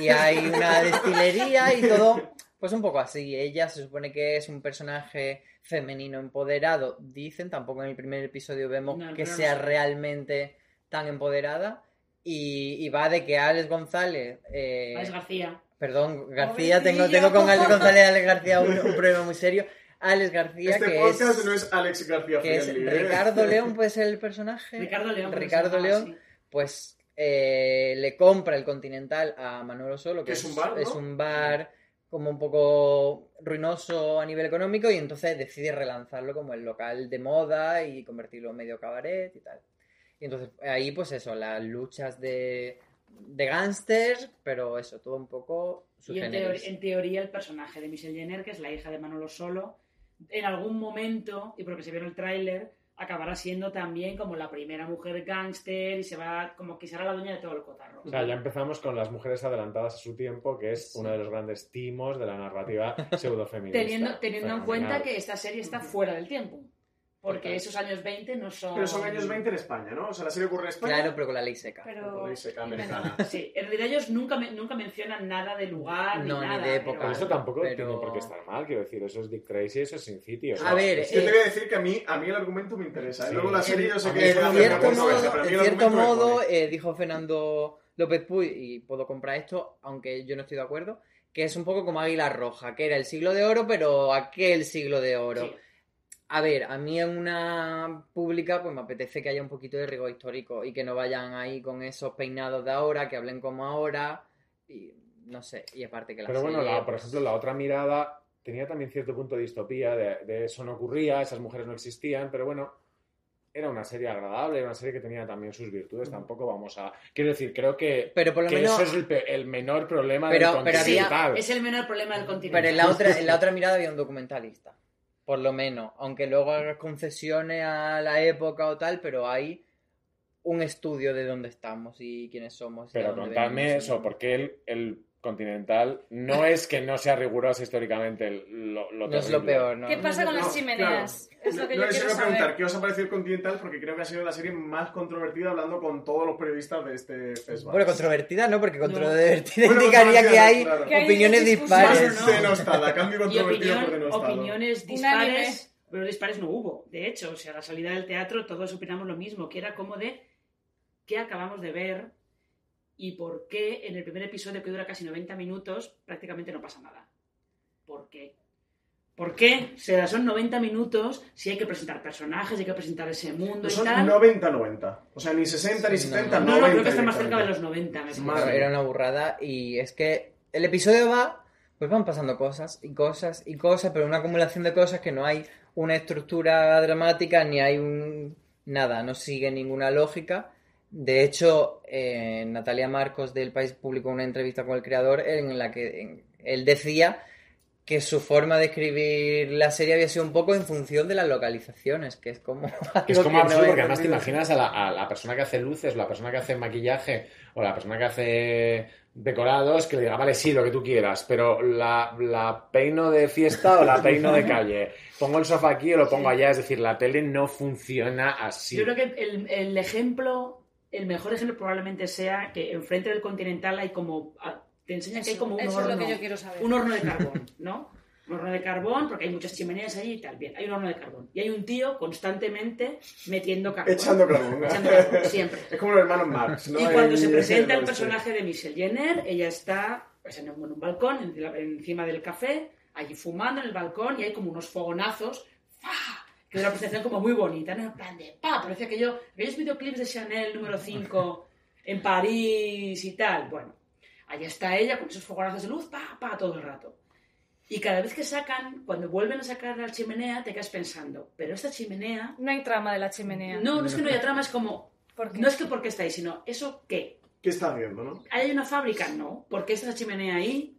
y hay una destilería y todo, pues un poco así. Ella se supone que es un personaje femenino empoderado, dicen, tampoco en el primer episodio vemos No, que no sea sé. realmente tan empoderada. Y, y va de que Alex González... eh, Alex García. Perdón, García, tengo, tengo con Alex González y Alex García un, un problema muy serio. Alex García, Este que podcast es, no es Alex García que es ¿eh? Ricardo León, puede ser el personaje. Ricardo León. que Ricardo llamaba, León, sí. pues eh, le compra el Continental a Manolo Solo, que Que es un bar, ¿no? es un bar como un poco ruinoso a nivel económico y entonces decide relanzarlo como el local de moda y convertirlo en medio cabaret y tal. Y entonces ahí pues eso, las luchas de, de gángsters, pero eso, todo un poco Y en, teoría el personaje de Michelle Jenner, que es la hija de Manolo Solo, en algún momento, y porque se vio en el tráiler, acabará siendo también como la primera mujer gángster y se va como que será la dueña de todo el cotarro. O sea, ya empezamos con las mujeres adelantadas a su tiempo, que es uno de los grandes timos de la narrativa pseudofeminista. Teniendo, teniendo en cuenta que esta serie está fuera del tiempo. Porque esos años 20 no son... Pero son años 20 en España, ¿no? O sea, la serie ocurre en España. Claro, pero con la ley seca. Pero... Ley seca americana. Sí, en realidad ellos nunca, me- nunca mencionan nada de lugar No, ni ni nada. de época. Pero eso tampoco Pero- tiene por qué estar mal, quiero decir, eso es Dick Tracy, eso es Sin City. o sea, A ver, es- Yo eh, te voy a decir que a mí, a mí el argumento me interesa. ¿eh? Sí. Luego la serie yo sé que... en es una cierto modo, pero a mí en cierto modo eh, dijo Fernando López Puy, y puedo comprar esto, aunque yo no estoy de acuerdo, que es un poco como Águila Roja, que era el siglo de oro, pero aquel siglo de oro. Sí. A ver, a mí en una pública pues me apetece que haya un poquito de rigor histórico y que no vayan ahí con esos peinados de ahora, que hablen como ahora y no sé, y aparte que la Pero bueno, serie, la- por pues, ejemplo, la otra mirada tenía también cierto punto de distopía, de, de eso no ocurría, esas mujeres no existían, pero bueno, era una serie agradable, era una serie que tenía también sus virtudes, tampoco vamos a... Quiero decir, creo que, Pero por lo que menos- eso es el, pe- el menor problema Pero- del pero había-. Es el menor problema del continente. Pero en la otra, en la otra mirada había un documentalista, por lo menos, aunque luego hagas concesiones a la época o tal, pero hay un estudio de dónde estamos y quiénes somos. y Pero contadme eso, porque el, el continental no es que no sea riguroso históricamente lo, lo No es lo peor, ¿no? ¿Qué pasa con No, las chimeneas? claro. Es lo que No, yo les quiero iba a preguntar, saber. ¿qué os ha parecido Continental? Porque creo que ha sido la serie más controvertida hablando con todos los periodistas de este festival. Bueno, controvertida no, porque No. controvertida Bueno, indicaría que hay claro. Que hay opiniones dispares. ¿no? Denostada, cambio controvertido por opinión- denostado. opiniones Unánime. dispares, pero dispares no hubo. De hecho, o sea, a la salida del teatro todos opinamos lo mismo, que era como de qué acabamos de ver y por qué en el primer episodio que dura casi 90 minutos prácticamente no pasa nada. ¿Por qué? ¿Por qué? O sea, son 90 minutos si hay que presentar personajes, hay que presentar ese mundo No y son tal. 90-90. O sea, ni 60 ni Sí, no, 70, no, No, 90. no, creo que está más cerca de los 90. me. Madre. Era una burrada y es que el episodio va, pues van pasando cosas y cosas y cosas, pero una acumulación de cosas que no hay una estructura dramática ni hay un nada, no sigue ninguna lógica. De hecho, eh, Natalia Marcos del País publicó una entrevista con el creador en la que en- él decía que su forma de escribir la serie había sido un poco en función de las localizaciones, que es como... Que es como no absurdo, porque además te imaginas a la, a la persona que hace luces, la persona que hace maquillaje o la persona que hace decorados que le diga, vale, sí, lo que tú quieras, pero la, la peino de fiesta o la peino de calle, pongo el sofá aquí o lo pongo allá, es decir, la tele no funciona así. Yo creo que el, el ejemplo, el mejor ejemplo probablemente sea que enfrente del Continental hay como. ah, Te enseñan que hay como un eso es horno. lo que yo quiero saber. Un horno de carbón, ¿no? Un horno de carbón, porque hay muchas chimeneas allí y tal. Bien, hay un horno de carbón. Y hay un tío constantemente metiendo carbón. Echando carbón. Echando carbón, siempre. Es como los hermanos Marx, ¿no? Y cuando se presenta el personaje de Michelle Jenner, ella está pues, en, un, en un balcón, en- encima del café, allí fumando en el balcón, y hay como unos fogonazos. ¡fa! Que es una presentación como muy bonita, ¿no? En plan de, pa, parece aquello, aquellos videoclips de Chanel número 5 en París y tal. Bueno, Allí está ella con esos fogonazos de luz, pa, pa, todo el rato. Y cada vez que sacan, cuando vuelven a sacar la chimenea, te quedas pensando, pero esta chimenea... No hay trama de la chimenea. No, no es que no haya trama, es como... No es que por qué está ahí, sino ¿eso qué? ¿Qué está haciendo, no? ¿Hay una fábrica? No. ¿Por qué está esa chimenea ahí?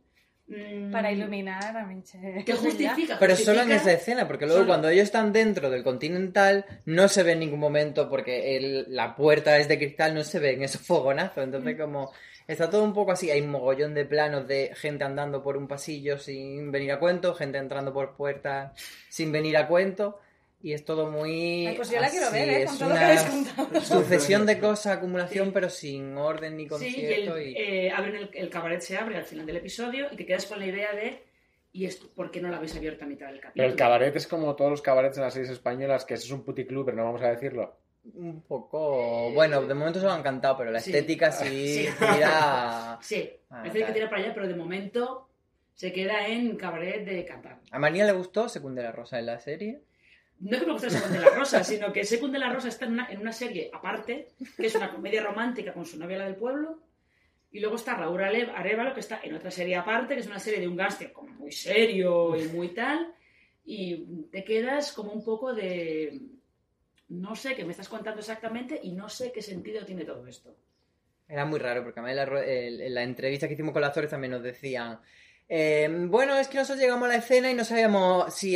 Mm, Para iluminar a Minche. ¿Qué justifica? Pero Justifica- solo en esa escena, porque luego Solo. cuando ellos están dentro del Continental no se ve en ningún momento porque el- la puerta es de cristal, no se ven esos fogonazos. Entonces como está todo un poco así, hay un mogollón de planos de gente andando por un pasillo sin venir a cuento, gente entrando por puertas sin venir a cuento. Y es todo muy... Ay, pues yo la quiero ver, ¿eh? Con todo lo que una habéis contado. Sucesión de cosas, acumulación, pero sin orden ni Sí, y, concierto. el, y- eh, abren el, el cabaret se abre al final del episodio y te quedas con la idea de ¿y esto por qué no lo habéis abierto a mitad del capítulo? Pero el cabaret es como todos los cabarets en las series españolas, que eso es un puticlub, pero no vamos a decirlo. Un poco... Bueno, de momento se lo han cantado, pero la Sí. estética sí, Sí. tira... Sí, Ah, parece que tira para allá, pero de momento se queda en cabaret de cantar. ¿A María le gustó Secund de la Rosa en la serie? No es que me guste Secund de la Rosa, sino que Secund de la Rosa está en una, en una serie aparte, que es una comedia romántica con su novia la del pueblo, y luego está Raúl Arevalo, que está en otra serie aparte, que es una serie de un gángster como muy serio y muy tal, y te quedas como un poco de... No sé qué me estás contando exactamente y no sé qué sentido tiene todo esto. Era muy raro, porque el- en la entrevista que hicimos con las Torres también nos decían... eh, bueno, es que nosotros llegamos a la escena y no sabíamos si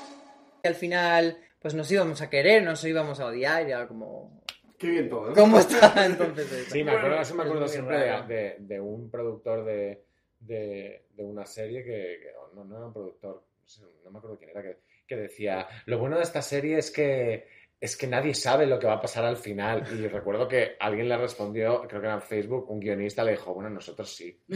Al final pues nos íbamos a querer, nos íbamos a odiar, y era como... Qué bien todo, ¿no? ¿Cómo está entonces eso? Sí, me acuerdo, Bueno, eso me acuerdo siempre de, de- de un productor de, de, de una serie que, que- no, no era un productor, no, sé, no me acuerdo quién era, que, que decía, lo bueno de esta serie es que es que nadie sabe lo que va a pasar al final. Y recuerdo que alguien le respondió, creo que era en Facebook, un guionista le dijo, bueno, nosotros sí.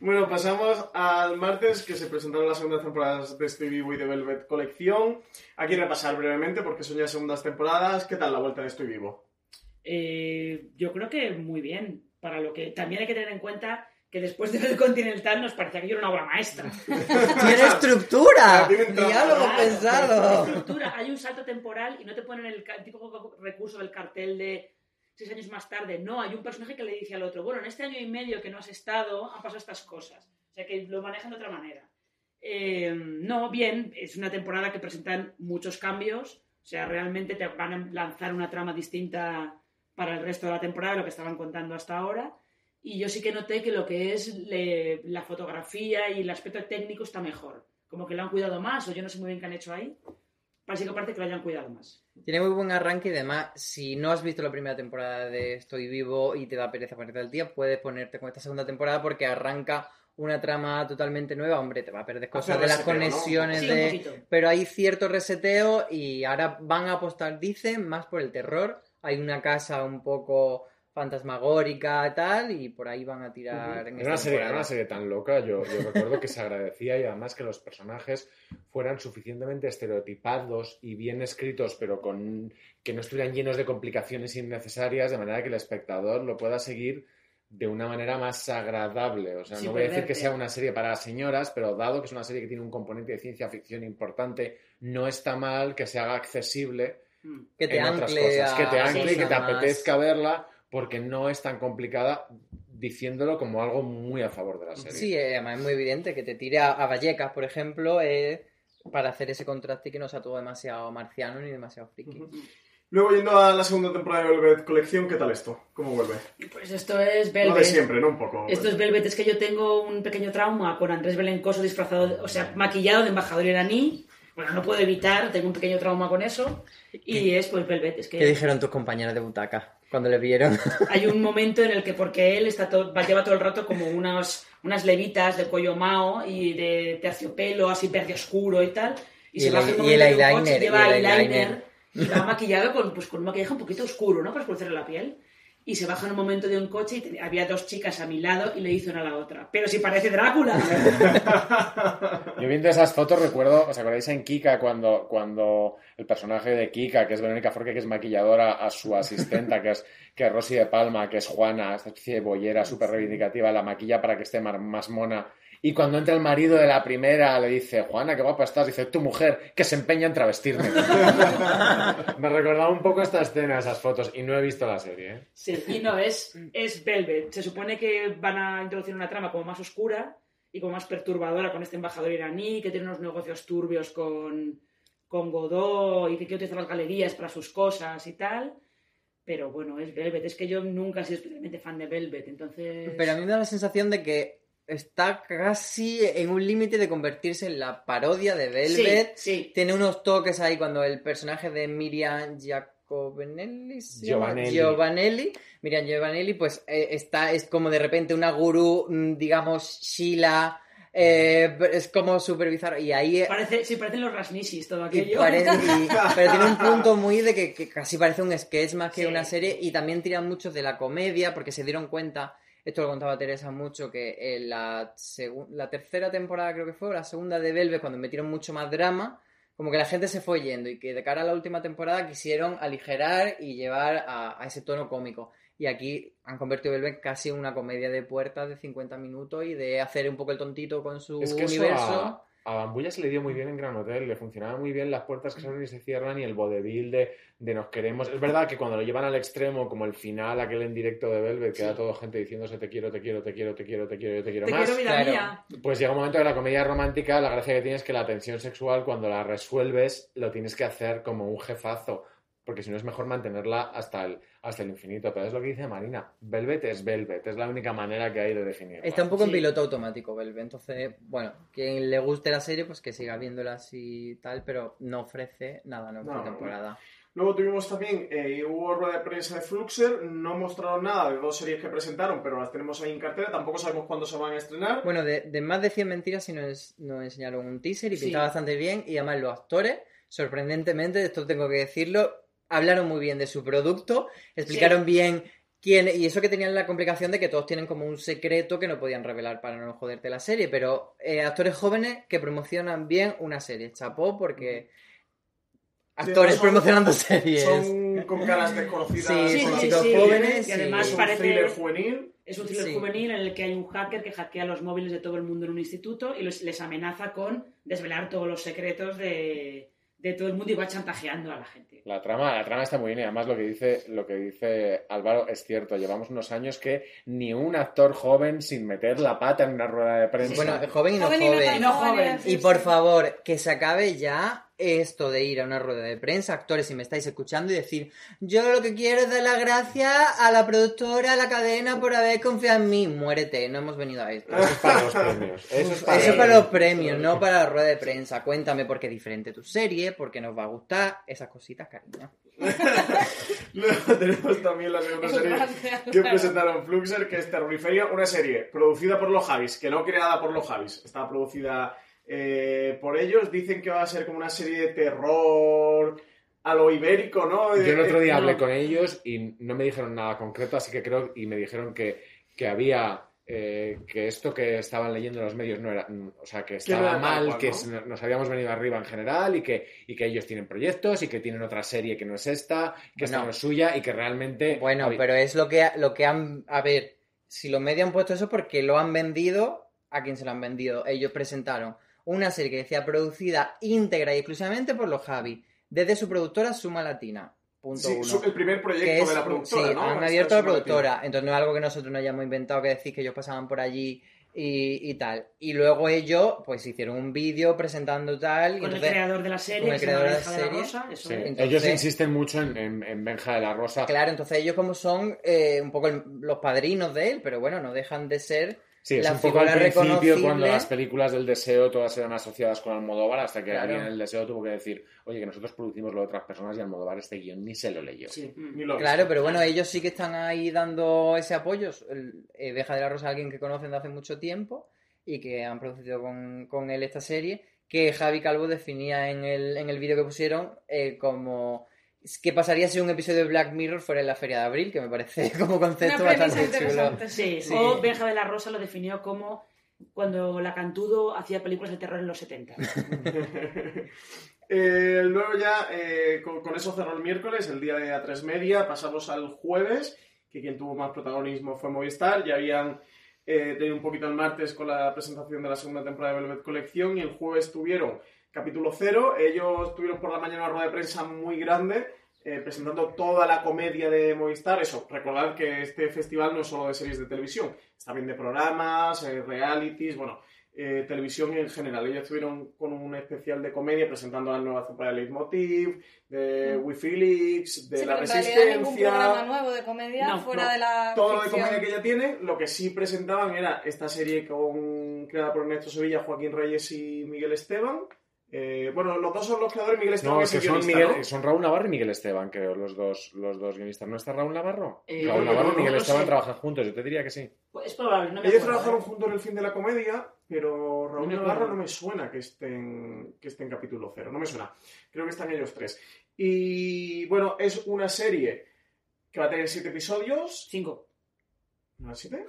Bueno, pasamos al martes que se presentaron las segundas temporadas de Stevie Boy de Velvet Colección. Aquí repasar brevemente porque son ya segundas temporadas. ¿Qué tal la vuelta de Estoy Vivo? Eh, yo creo que muy bien. Para lo que también hay que tener en cuenta que después de El Continental nos parecía que era una obra maestra. ¡Tiene estructura! ¡Diálogo Claro, pensado! hay estructura, hay un salto temporal y no te ponen el típico recurso del cartel de seis años más tarde. No, hay un personaje que le dice al otro, bueno, en este año y medio que no has estado han pasado estas cosas. O sea que lo manejan de otra manera. Eh, no, bien, es una temporada que presentan muchos cambios. O sea, realmente te van a lanzar una trama distinta para el resto de la temporada de lo que estaban contando hasta ahora. Y yo sí que noté que lo que es le- la fotografía y el aspecto técnico está mejor. Como que lo han cuidado más, o yo no sé muy bien qué han hecho ahí. Parece que aparte que lo hayan cuidado más. Tiene muy buen arranque y además, si no has visto la primera temporada de Estoy Vivo y te da pereza ponerte al día, puedes ponerte con esta segunda temporada porque arranca una trama totalmente nueva. Hombre, te va a perder cosas Hace de las reseteo, ¿no? conexiones Sí, de... Pero hay cierto reseteo y ahora van a apostar, dicen, más por el terror. Hay una casa un poco fantasmagórica y tal y por ahí van a tirar en Era una, esta serie, era una serie tan loca, yo, yo recuerdo que se agradecía y además que los personajes fueran suficientemente estereotipados y bien escritos, pero con que no estuvieran llenos de complicaciones innecesarias, de manera que el espectador lo pueda seguir de una manera más agradable. O sea, no voy a decir que sea una serie para señoras, pero dado que es una serie que tiene un componente de ciencia ficción importante, no está mal que se haga accesible Mm. Que te en otras ancle cosas, que te ancle y que te apetezca verla porque no es tan complicada diciéndolo como algo muy a favor de la serie. Sí, eh, además es muy evidente que te tire a, a Vallecas, por ejemplo, eh, para hacer ese contraste y que no sea todo demasiado marciano ni demasiado friki. Luego, yendo a la segunda temporada de Velvet Colección, ¿qué tal esto? ¿Cómo vuelve? Pues esto es Velvet. Lo de siempre, ¿no? Un poco. Esto es Velvet, es que yo tengo un pequeño trauma con Andrés Belencoso disfrazado, o sea, maquillado de embajador iraní. Bueno, no puedo evitar, tengo un pequeño trauma con eso. Y es pues Velvet, es que... ¿Qué dijeron tus compañeras de butaca cuando le vieron? Hay un momento en el que, porque él está todo, va- lleva todo el rato como unas, unas levitas de cuello mao y de terciopelo así verde oscuro y tal. Y, Y se el- baja un y el un coche, eyeliner, lleva y el eyeliner, eyeliner. y va maquillado con, pues, con un maquillaje un poquito oscuro, ¿no? Para escurcerle la piel. Y se baja en un momento de un coche y había dos chicas a mi lado y le dice una a la otra. Pero si parece Drácula. Yo viendo esas fotos recuerdo, ¿os acordáis en Kika cuando, cuando el personaje de Kika, que es Verónica Forque, que es maquilladora, a su asistenta, que es, que es Rosy de Palma, que es Juana, esta especie de bollera súper reivindicativa, la maquilla para que esté más mona? Y cuando entra el marido de la primera, le dice, Juana, qué guapa estás, dice, tu mujer, que se empeña en travestirme. Me recordaba un poco esta escena, esas fotos, y no he visto la serie, ¿eh? Sí, y no, es, es Velvet. Se supone que van a introducir una trama como más oscura y como más perturbadora con este embajador iraní que tiene unos negocios turbios con, con Godot y que quiere utilizar las galerías para sus cosas y tal. Pero bueno, es Velvet. Es que yo nunca he sido especialmente fan de Velvet, entonces... Pero a mí me da la sensación de que está casi en un límite de convertirse en la parodia de Velvet. Sí, sí. Tiene unos toques ahí cuando el personaje de Miriam Giacobanelli, ¿se llama? Giovanelli. Giovanelli, Miriam Giovanelli, pues eh, está, es como de repente una gurú, mm, digamos, Sheila, eh, es como súper bizarro. Y ahí eh, Parece, sí, parecen los Rasnishis todo y aquello. parece- y- pero tiene un punto muy de que, que casi parece un sketch más que Sí. una serie y también tiran mucho de la comedia porque se dieron cuenta, esto lo contaba Teresa mucho, que en la, segu- la tercera temporada creo que fue, o la segunda de Velvet, cuando metieron mucho más drama, como que la gente se fue yendo y que de cara a la última temporada quisieron aligerar y llevar a, a ese tono cómico. Y aquí han convertido Velvet casi en una comedia de puertas de 50 minutos y de hacer un poco el tontito con su Es que eso universo. a, a Bambulla se le dio muy bien en Gran Hotel, le funcionaban muy bien las puertas que se abren y se cierran y el vodevil de, de nos queremos. Es verdad que cuando lo llevan al extremo, como el final, aquel en directo de Velvet, queda toda gente diciéndose te quiero, te quiero, te quiero, te quiero, te quiero, yo te quiero Te más. quiero, Claro. Pues llega un momento de la comedia romántica, la gracia que tiene es que la tensión sexual, cuando la resuelves, lo tienes que hacer como un jefazo. Porque si no es mejor mantenerla hasta el, hasta el infinito. Pero es lo que dice Marina. Velvet es Velvet. Es la única manera que hay de definirla. Está un poco en piloto automático, Velvet. Entonces, bueno, quien le guste la serie, pues que siga viéndola así y tal, pero no ofrece nada nueva No, no. temporada. Luego tuvimos también, eh, hubo rueda de prensa de Fluxer, no mostraron nada de dos series que presentaron, pero las tenemos ahí en cartera, tampoco sabemos cuándo se van a estrenar. Bueno, de, de más de 100 mentiras sí nos, nos enseñaron un teaser y Sí. pintaba bastante bien. Y además los actores, sorprendentemente, esto tengo que decirlo, hablaron muy bien de su producto, explicaron bien quién... Y eso que tenían la complicación de que todos tienen como un secreto que no podían revelar para no joderte la serie. Pero eh, actores jóvenes que promocionan bien una serie. Chapó porque... Sí, Actores son- promocionando series. Son con caras desconocidas, Sí, son con chicos jóvenes y además es un parece- thriller juvenil. Es un thriller Sí. juvenil en el que hay un hacker que hackea los móviles de todo el mundo en un instituto y los- les amenaza con desvelar todos los secretos de, de todo el mundo y va chantajeando a la gente. La trama, la trama está muy bien y además lo que dice, lo que dice Álvaro es cierto. Llevamos unos años que ni un actor joven sin meter la pata en una rueda de prensa. Bueno, joven y no Joven joven. y no joven, por favor, que se acabe ya esto de ir a una rueda de prensa, actores, si me estáis escuchando, y decir, yo lo que quiero es dar las gracias a la productora, a la cadena por haber confiado en mí. Muérete, no hemos venido a esto. Eso es para los premios. Eso es para, Eso es para los premios, no para la rueda de prensa. Cuéntame por qué es diferente tu serie, por qué nos va a gustar, esas cositas, cariño. Luego tenemos también la segunda serie Gracias. que presentaron Fluxer, que es Terroriferia, una serie producida por los Javis, que no creada por los Javis, está producida eh, por ellos. Dicen que va a ser como una serie de terror a lo ibérico, ¿no? Yo el otro día hablé con ellos y no me dijeron nada concreto, así que creo, y me dijeron que, que había, eh, que esto que estaban leyendo en los medios no era, o sea, que estaba mal, que nos habíamos venido arriba en general y que, y que ellos tienen proyectos y que tienen otra serie que no es esta, que esta no es suya y que realmente... Bueno, había- pero es lo que, lo que han... A ver, si los medios han puesto eso porque lo han vendido, ¿a quién se lo han vendido? Ellos presentaron una serie que decía producida íntegra y exclusivamente por los Javi, desde su productora Suma Latina. Punto Sí, uno. su- el primer proyecto que es, de la productora, sí, ¿no? han abierto la productora. Entonces no es algo que nosotros nos hayamos inventado que decir que ellos pasaban por allí y, y tal. Y luego ellos, pues hicieron un vídeo presentando tal. y Con el creador de la serie, con el creador de la Benja de la serie. Rosa, eso Sí, es. Entonces- Ellos insisten mucho en, en- en Benja de la Rosa. Claro, entonces ellos como son eh, un poco el- los padrinos de él, pero bueno, no dejan de ser Sí, es la un poco al principio cuando las películas del deseo todas eran asociadas con Almodóvar hasta que Claro. alguien en el deseo tuvo que decir, oye, que nosotros producimos lo de otras personas y Almodóvar este guion ni se lo leyó. Sí. Ni lo Claro, pero bueno, ellos sí que están ahí dando ese apoyo. El, eh, Beja de la Rosa alguien que conocen de hace mucho tiempo y que han producido con, con él esta serie, que Javi Calvo definía en el, en el vídeo que pusieron eh, como qué pasaría si un episodio de Black Mirror fuera en la Feria de Abril, que me parece como concepto Una bastante chulo. interesante, Sí, Sí. o Benja de la Rosa lo definió como cuando la Cantudo hacía películas de terror en los 70. Eh, luego ya, eh, con, con eso cerró el miércoles, el día de A3 Media, pasamos al jueves, que quien tuvo más protagonismo fue Movistar, ya habían eh, tenido un poquito el martes con la presentación de la segunda temporada de Velvet Collection y el jueves tuvieron capítulo cero, ellos tuvieron por la mañana una rueda de prensa muy grande eh, presentando toda la comedia de Movistar, eso, recordad que este festival no es solo de series de televisión, está bien de programas, eh, realities, bueno, eh, televisión en general. Ellos estuvieron con un especial de comedia presentando la nueva temporada de Leitmotiv, de Mm. Wikileaks, de Sí, La ningún Resistencia. programa nuevo de comedia No, fuera no. de la Todo lo de ficción. comedia que ya tiene, lo que sí presentaban era esta serie con, creada por Ernesto Sevilla, Joaquín Reyes y Miguel Esteban. Eh, bueno, los dos son los creadores, Miguel Esteban No, es que son, guionista, Miguel- ¿no? son Raúl Navarro y Miguel Esteban, creo, los dos, los dos guionistas. ¿No está Raúl Navarro? Eh, Raúl Navarro y Miguel no Esteban sé. trabajan juntos, yo te diría que sí. Pues es probable, no me Ellos acuerdo, trabajaron ¿eh? juntos en el fin de la comedia, pero Raúl Navarro no me suena que esté, en, que esté en capítulo cero, no me suena. Creo que están ellos tres. Y bueno, es una serie que va a tener siete episodios. Cinco. ¿No siete?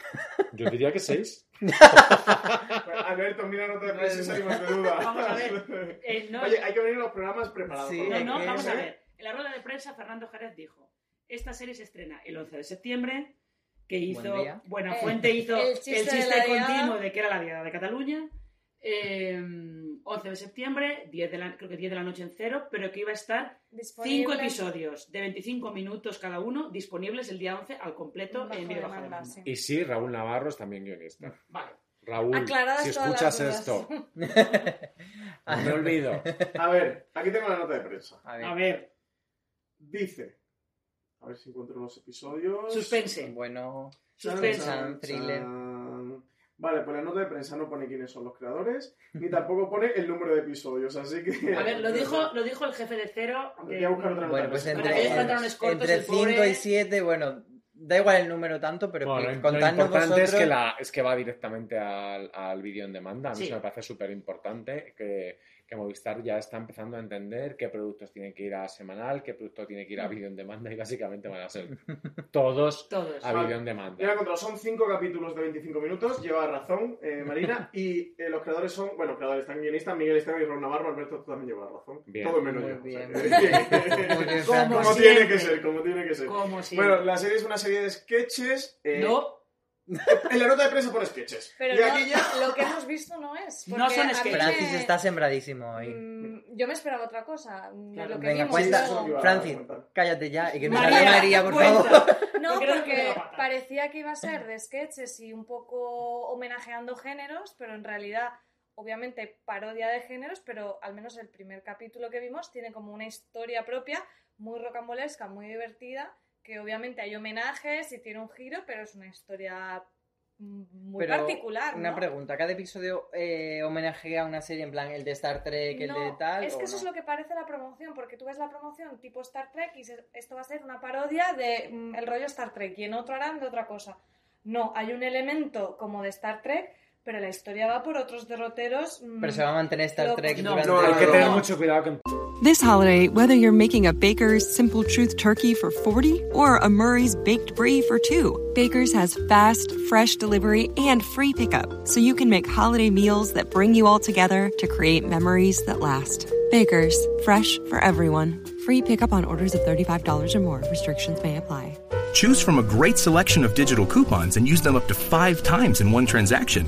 Yo diría que seis. Alberto, mira, no te prensa y salimos de duda. Vamos a ver. Eh, no, Oye, hay que venir a los programas preparados. Sí, No, no, vamos es, a ver. En la rueda de prensa, Fernando Jerez dijo: Esta serie se estrena el 11 de septiembre. Que hizo. Buen. Buenafuente Eh, hizo el el chiste chiste, de continuo de que era la diada de Cataluña. Eh, 11 de septiembre, 10 de la, creo que 10 de la noche en cero, pero que iba a estar Disponible. 5 episodios de 25 minutos cada uno disponibles el día 11 al completo Bajo en video bajo demanda, demanda. sí. Y sí, Raúl Navarro es también guionista. Vale. Raúl, Aclaradas si escuchas esto, no me olvido. A ver, aquí tengo la nota de prensa. A ver, A ver, Dice. A ver si encuentro los episodios. suspense. bueno, Suspense. Chan, thriller. chan. Vale, pues la nota de prensa no pone quiénes son los creadores, ni tampoco pone el número de episodios, así que... A ver, lo dijo, lo dijo el jefe de cero. A buscar otra nota bueno, pues entre, pantalones cortos, entre el pobre- 5 y 7, bueno, da igual el número tanto, pero Bueno, lo, contadnos importante vosotros... es que, la, es que va directamente al, al vídeo en demanda. A mí Sí. eso me parece súper importante que, que Movistar ya está empezando a entender qué productos tienen que ir a semanal, qué producto tiene que ir a vídeo en demanda y básicamente van a ser todos Todos. a vídeo en demanda. Ya he encontrado, son cinco capítulos de 25 minutos, lleva razón eh, Marina, y eh, los creadores son, bueno, creadores están guionistas, Miguel Esteban y Ron Navarro, Alberto, tú también llevas razón. Bien. Todo menos Muy yo. bien. o sea, Como tiene que ser, como tiene que ser. Como. Bueno, la serie es una serie de sketches. eh, No, En la nota de prensa pone sketches. Pero y no, aquí ya... lo que hemos visto no es. No son sketches. Francis me- está sembradísimo hoy. Mm, Yo me esperaba otra cosa. Claro, lo que Venga, vimos. cuenta, a Francis, cállate ya y que nos María, María, por cuenta. favor. No, Porque parecía que iba a ser de sketches y un poco homenajeando géneros, pero en realidad, obviamente, parodia de géneros, pero al menos el primer capítulo que vimos tiene como una historia propia, muy rocambolesca, muy divertida, que obviamente hay homenajes y tiene un giro, pero es una historia muy Pero particular. Una pregunta, ¿cada episodio eh, homenajea a una serie en plan el de Star Trek, el No, de tal? Es que eso no? es lo que parece la promoción, porque tú ves la promoción tipo Star Trek y esto va a ser una parodia de mm, el rollo Star Trek y en otro harán de otra cosa. No, hay un elemento como de Star Trek, pero la historia va por otros derroteros. mm, Pero se va a mantener Star Trek No, durante... no, Hay que tener no. mucho cuidado con This holiday, whether you're making a Baker's Simple Truth turkey for 40 or a Murray's Baked Brie for 2, Baker's has fast, fresh delivery and free pickup, so you can make holiday meals that bring you all together to create memories that last. Baker's, fresh for everyone. Free pickup on orders of $35 or more. Restrictions may apply. Choose from a great selection of digital coupons and use them up to five times in one transaction.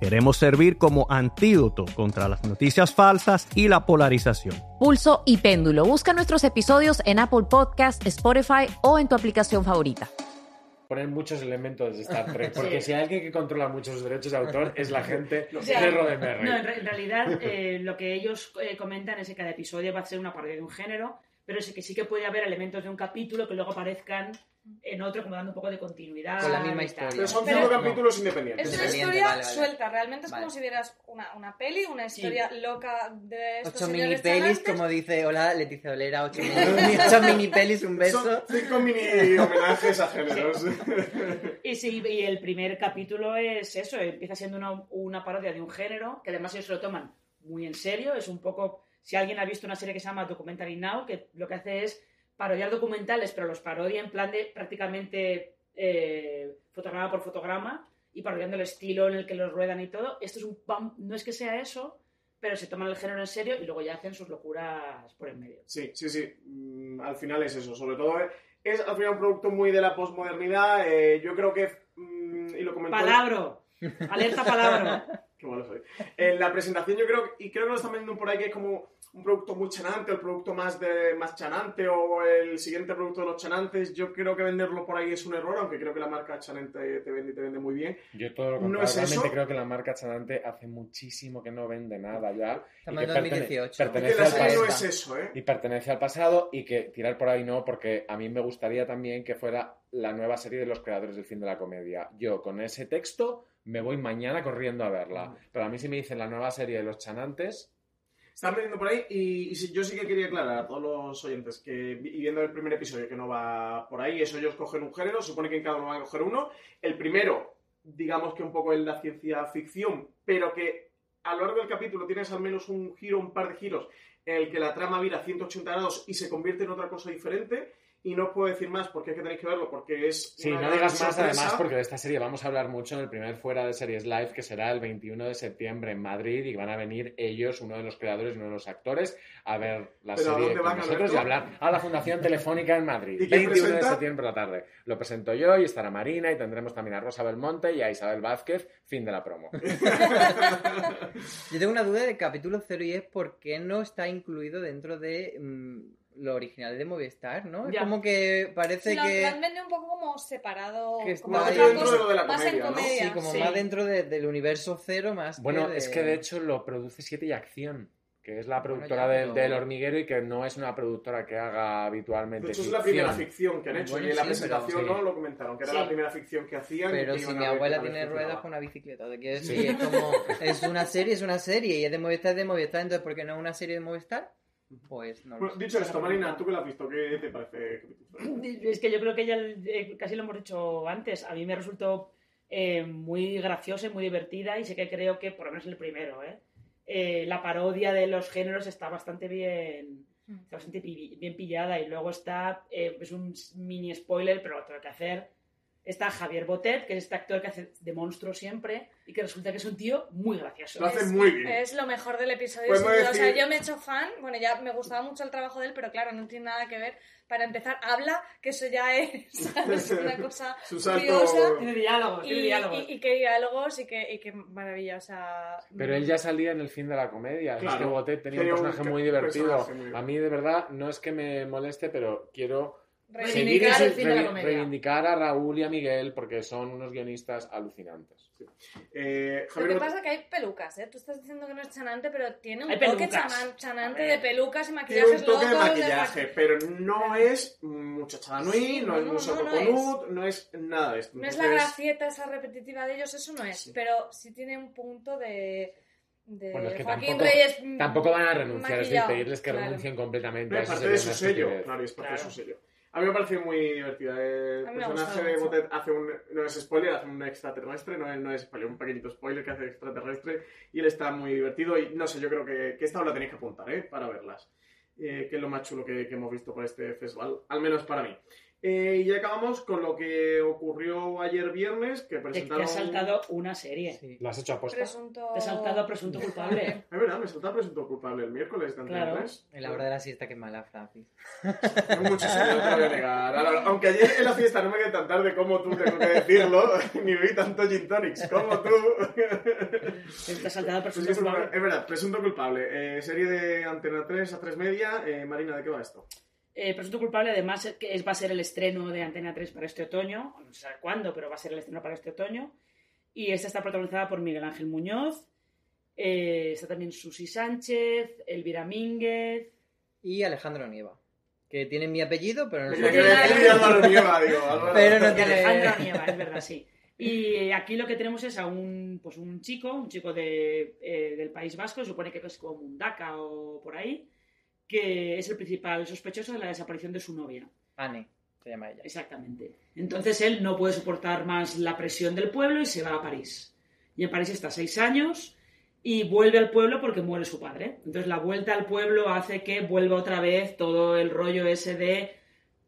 Queremos servir como antídoto contra las noticias falsas y la polarización. Pulso y Péndulo. Busca nuestros episodios en Apple Podcast, Spotify o en tu aplicación favorita poner muchos elementos de Star Trek, porque si hay alguien que controla muchos derechos de autor es la gente O sea, de Roddenberry. No, en, re- en realidad eh, lo que ellos eh, comentan es que cada episodio va a ser una parodia de un género, pero sí que sí que puede haber elementos de un capítulo que luego aparezcan en otro, como dando un poco de continuidad. Con la misma historia. Pero son Pero- cinco capítulos independientes. Es una historia vale, vale. suelta, realmente es Vale. como si vieras una, una peli, una historia loca de estos Ocho mini pelis, chanantes. como dice, hola Leticia Olera, ocho mini, ocho mini pelis, un beso. Son cinco mini homenajes a géneros. Y sí, y el primer capítulo es eso, empieza siendo una, una parodia de un género, que además ellos se lo toman muy en serio, es un poco, si alguien ha visto una serie que se llama Documentary Now, que lo que hace es parodiar documentales, pero los parodia en plan de prácticamente eh, fotograma por fotograma y parodiando el estilo en el que los ruedan y todo. Esto es un pam- no es que sea eso, pero se toman el género en serio y luego ya hacen sus locuras por en medio. Sí, sí, sí. Mm, al final es eso. Sobre todo es al final un producto muy de la posmodernidad. eh, yo creo que. mm, y lo comentó. Palabro, alerta palabra. Qué malo soy. En la presentación yo creo, y creo que lo están vendiendo por ahí que es como un producto muy chanante, el producto más de más chanante o el siguiente producto de los chanantes. Yo creo que venderlo por ahí es un error, aunque creo que la marca chanante te vende y te vende muy bien. Yo todo lo ¿No contrario, es realmente eso? creo que la marca Chanante hace muchísimo que no vende nada ya. Estamos y en que pertene- 2018. Y que pertenece al no pasado. es eso, ¿eh? Y pertenece al pasado y que tirar por ahí no, porque a mí me gustaría también que fuera la nueva serie de los creadores del fin de la comedia. Yo con ese texto me voy mañana corriendo a verla. Pero a mí si me dicen la nueva serie de los chanantes, Están vendiendo por ahí y, yo sí que quería aclarar a todos los oyentes que, y viendo el primer episodio, que no va por ahí, eso ellos cogen un género, supone que en cada uno van a coger uno. El primero, digamos que un poco es la ciencia ficción, pero que a lo largo del capítulo tienes al menos un giro, un par de giros, en el que la trama vira 180 grados y se convierte en otra cosa diferente. Y no os puedo decir más porque es que tenéis que verlo, porque es. Sí, una no digas más sorpresa. además porque de esta serie vamos a hablar mucho en el primer Fuera de Series Live que será el 21 de septiembre en Madrid y van a venir ellos, uno de los creadores y uno de los actores, a ver la ¿Pero a serie dónde con van, nosotros y Alberto? hablar a la Fundación Telefónica en Madrid. ¿Y quién 21 de septiembre por la tarde. Lo presento yo y estará Marina y tendremos también a Rosa Belmonte y a Isabel Vázquez. Fin de la promo. Yo tengo una duda del capítulo 0 y es por qué no está incluido dentro de mm, lo original de Movistar, ¿no? Es como que parece Lo, que... lo han vendido un poco como separado, Que está como ahí otra dentro cosa, de lo de la más en comedia, ¿no? comedia. Sí, como Sí. más dentro de- del universo cero más Bueno, que de- es que de hecho lo produce Siete y Acción, que es la productora del, hormiguero y que no es una productora que haga habitualmente De hecho, es la primera ficción que han hecho. Bueno, y en la presentación pero- no lo comentaron, que era Sí. la primera ficción que hacían. Pero que si mi abuela tiene ruedas con una bicicleta, Sí. decir, es como, es una serie, es una serie, y es de Movistar, es de Movistar, entonces ¿por qué no es una serie de Movistar? Pues no Bueno, dicho esto, Marina, tú que la has visto, ¿qué te parece? Es que yo creo que ya eh, casi lo hemos dicho antes. A mí me resultó eh, muy graciosa y muy divertida y sé que creo que, por lo menos el primero, ¿eh? Eh, la parodia de los géneros está bastante bien, está bastante bien pillada y luego está, eh, es un mini spoiler, pero lo tengo que hacer. Está Javier Botet, que es este actor que hace de monstruo siempre y que resulta que es un tío muy gracioso. Lo hace Es- muy bien. Es lo mejor del episodio. Sin duda. O sea, decir- yo me he hecho fan. Bueno, ya me gustaba mucho el trabajo de él, pero claro, no tiene nada que ver. Para empezar, habla, que eso ya es, ¿sabes? una cosa Su salto- curiosa. Tiene diálogos, tiene Y, diálogos. y- y qué diálogos y qué, y qué maravilla. O sea, Pero él ya salía en el fin de la comedia. Es Claro. que Botet tenía Tenía un un personaje muy ca- divertido. personaje muy A mí, de verdad, no es que me moleste, pero quiero Reivindicar seguir el fin de la comedia. reivindicar a Raúl y a Miguel porque son unos guionistas alucinantes. Eh, Lo que pasa es que hay pelucas, ¿eh? Tú estás diciendo que no es chanante, pero tiene un Hay toque chaman- chanante de pelucas y tiene maquillajes un toque de locos. maquillaje, pero no es muchachada nui, Sí, no, no, es no, mucho no, no coconut, no es nada de esto. No es la gracieta esa repetitiva de ellos, eso no es, Sí. pero sí tiene un punto de, de Bueno, es que Joaquín tampoco, Reyes. tampoco van a renunciar, es decir, pedirles que claro. renuncien completamente. No, es parte de su sello, claro, es parte Claro. de su sello. A mí me parece muy divertida. El me ha personaje de. Botet hace un. No es spoiler, hace un extraterrestre, no es, no es spoiler, un pequeñito spoiler que hace extraterrestre y él está muy divertido. Y no sé, yo creo que, que esta os la tenéis que apuntar, ¿eh? Para verlas. Eh, que es lo más chulo que, que hemos visto por este festival, al menos para mí. Eh, y acabamos con lo que ocurrió ayer viernes, que presentaron... te has saltado una serie. ¿Lo has hecho aposta? Presunto... Te has saltado presunto culpable. Es verdad, me saltaba presunto culpable el miércoles de Claro. antes. En la hora de la siesta, que mala, Francis. Tengo mucho sueño, no voy a negar. Aunque ayer en la fiesta no me quedé tan tarde como tú, tengo que decirlo, ni vi tanto gin tonics como tú. Te has saltado presunto es, verdad, culpable. es verdad, presunto culpable. Eh, serie de Antena 3 a 3 media. Eh, Marina, ¿de qué va esto? Eh, Presunto culpable, además, es que es, va a ser el estreno de Antena 3 para este otoño. No sé cuándo, pero va a ser el estreno para este otoño. Y esta está protagonizada por Miguel Ángel Muñoz. eh, está también Susi Sánchez, Elvira Mínguez. Y Alejandro Nieva. Que tiene mi apellido, pero no sé. quedé decir Álvaro Nieva, digo. Pero no tiene. Alejandro Nieva, es verdad, sí. Y aquí lo que tenemos es a un, pues un chico, un chico de, eh, del País Vasco, se supone que es como Mundaka o por ahí, que es el principal sospechoso de la desaparición de su novia. Anne, se llama ella. Exactamente. Entonces él no puede soportar más la presión del pueblo y se va a París. Y en París está seis años y vuelve al pueblo porque muere su padre. Entonces la vuelta al pueblo hace que vuelva otra vez todo el rollo ese de...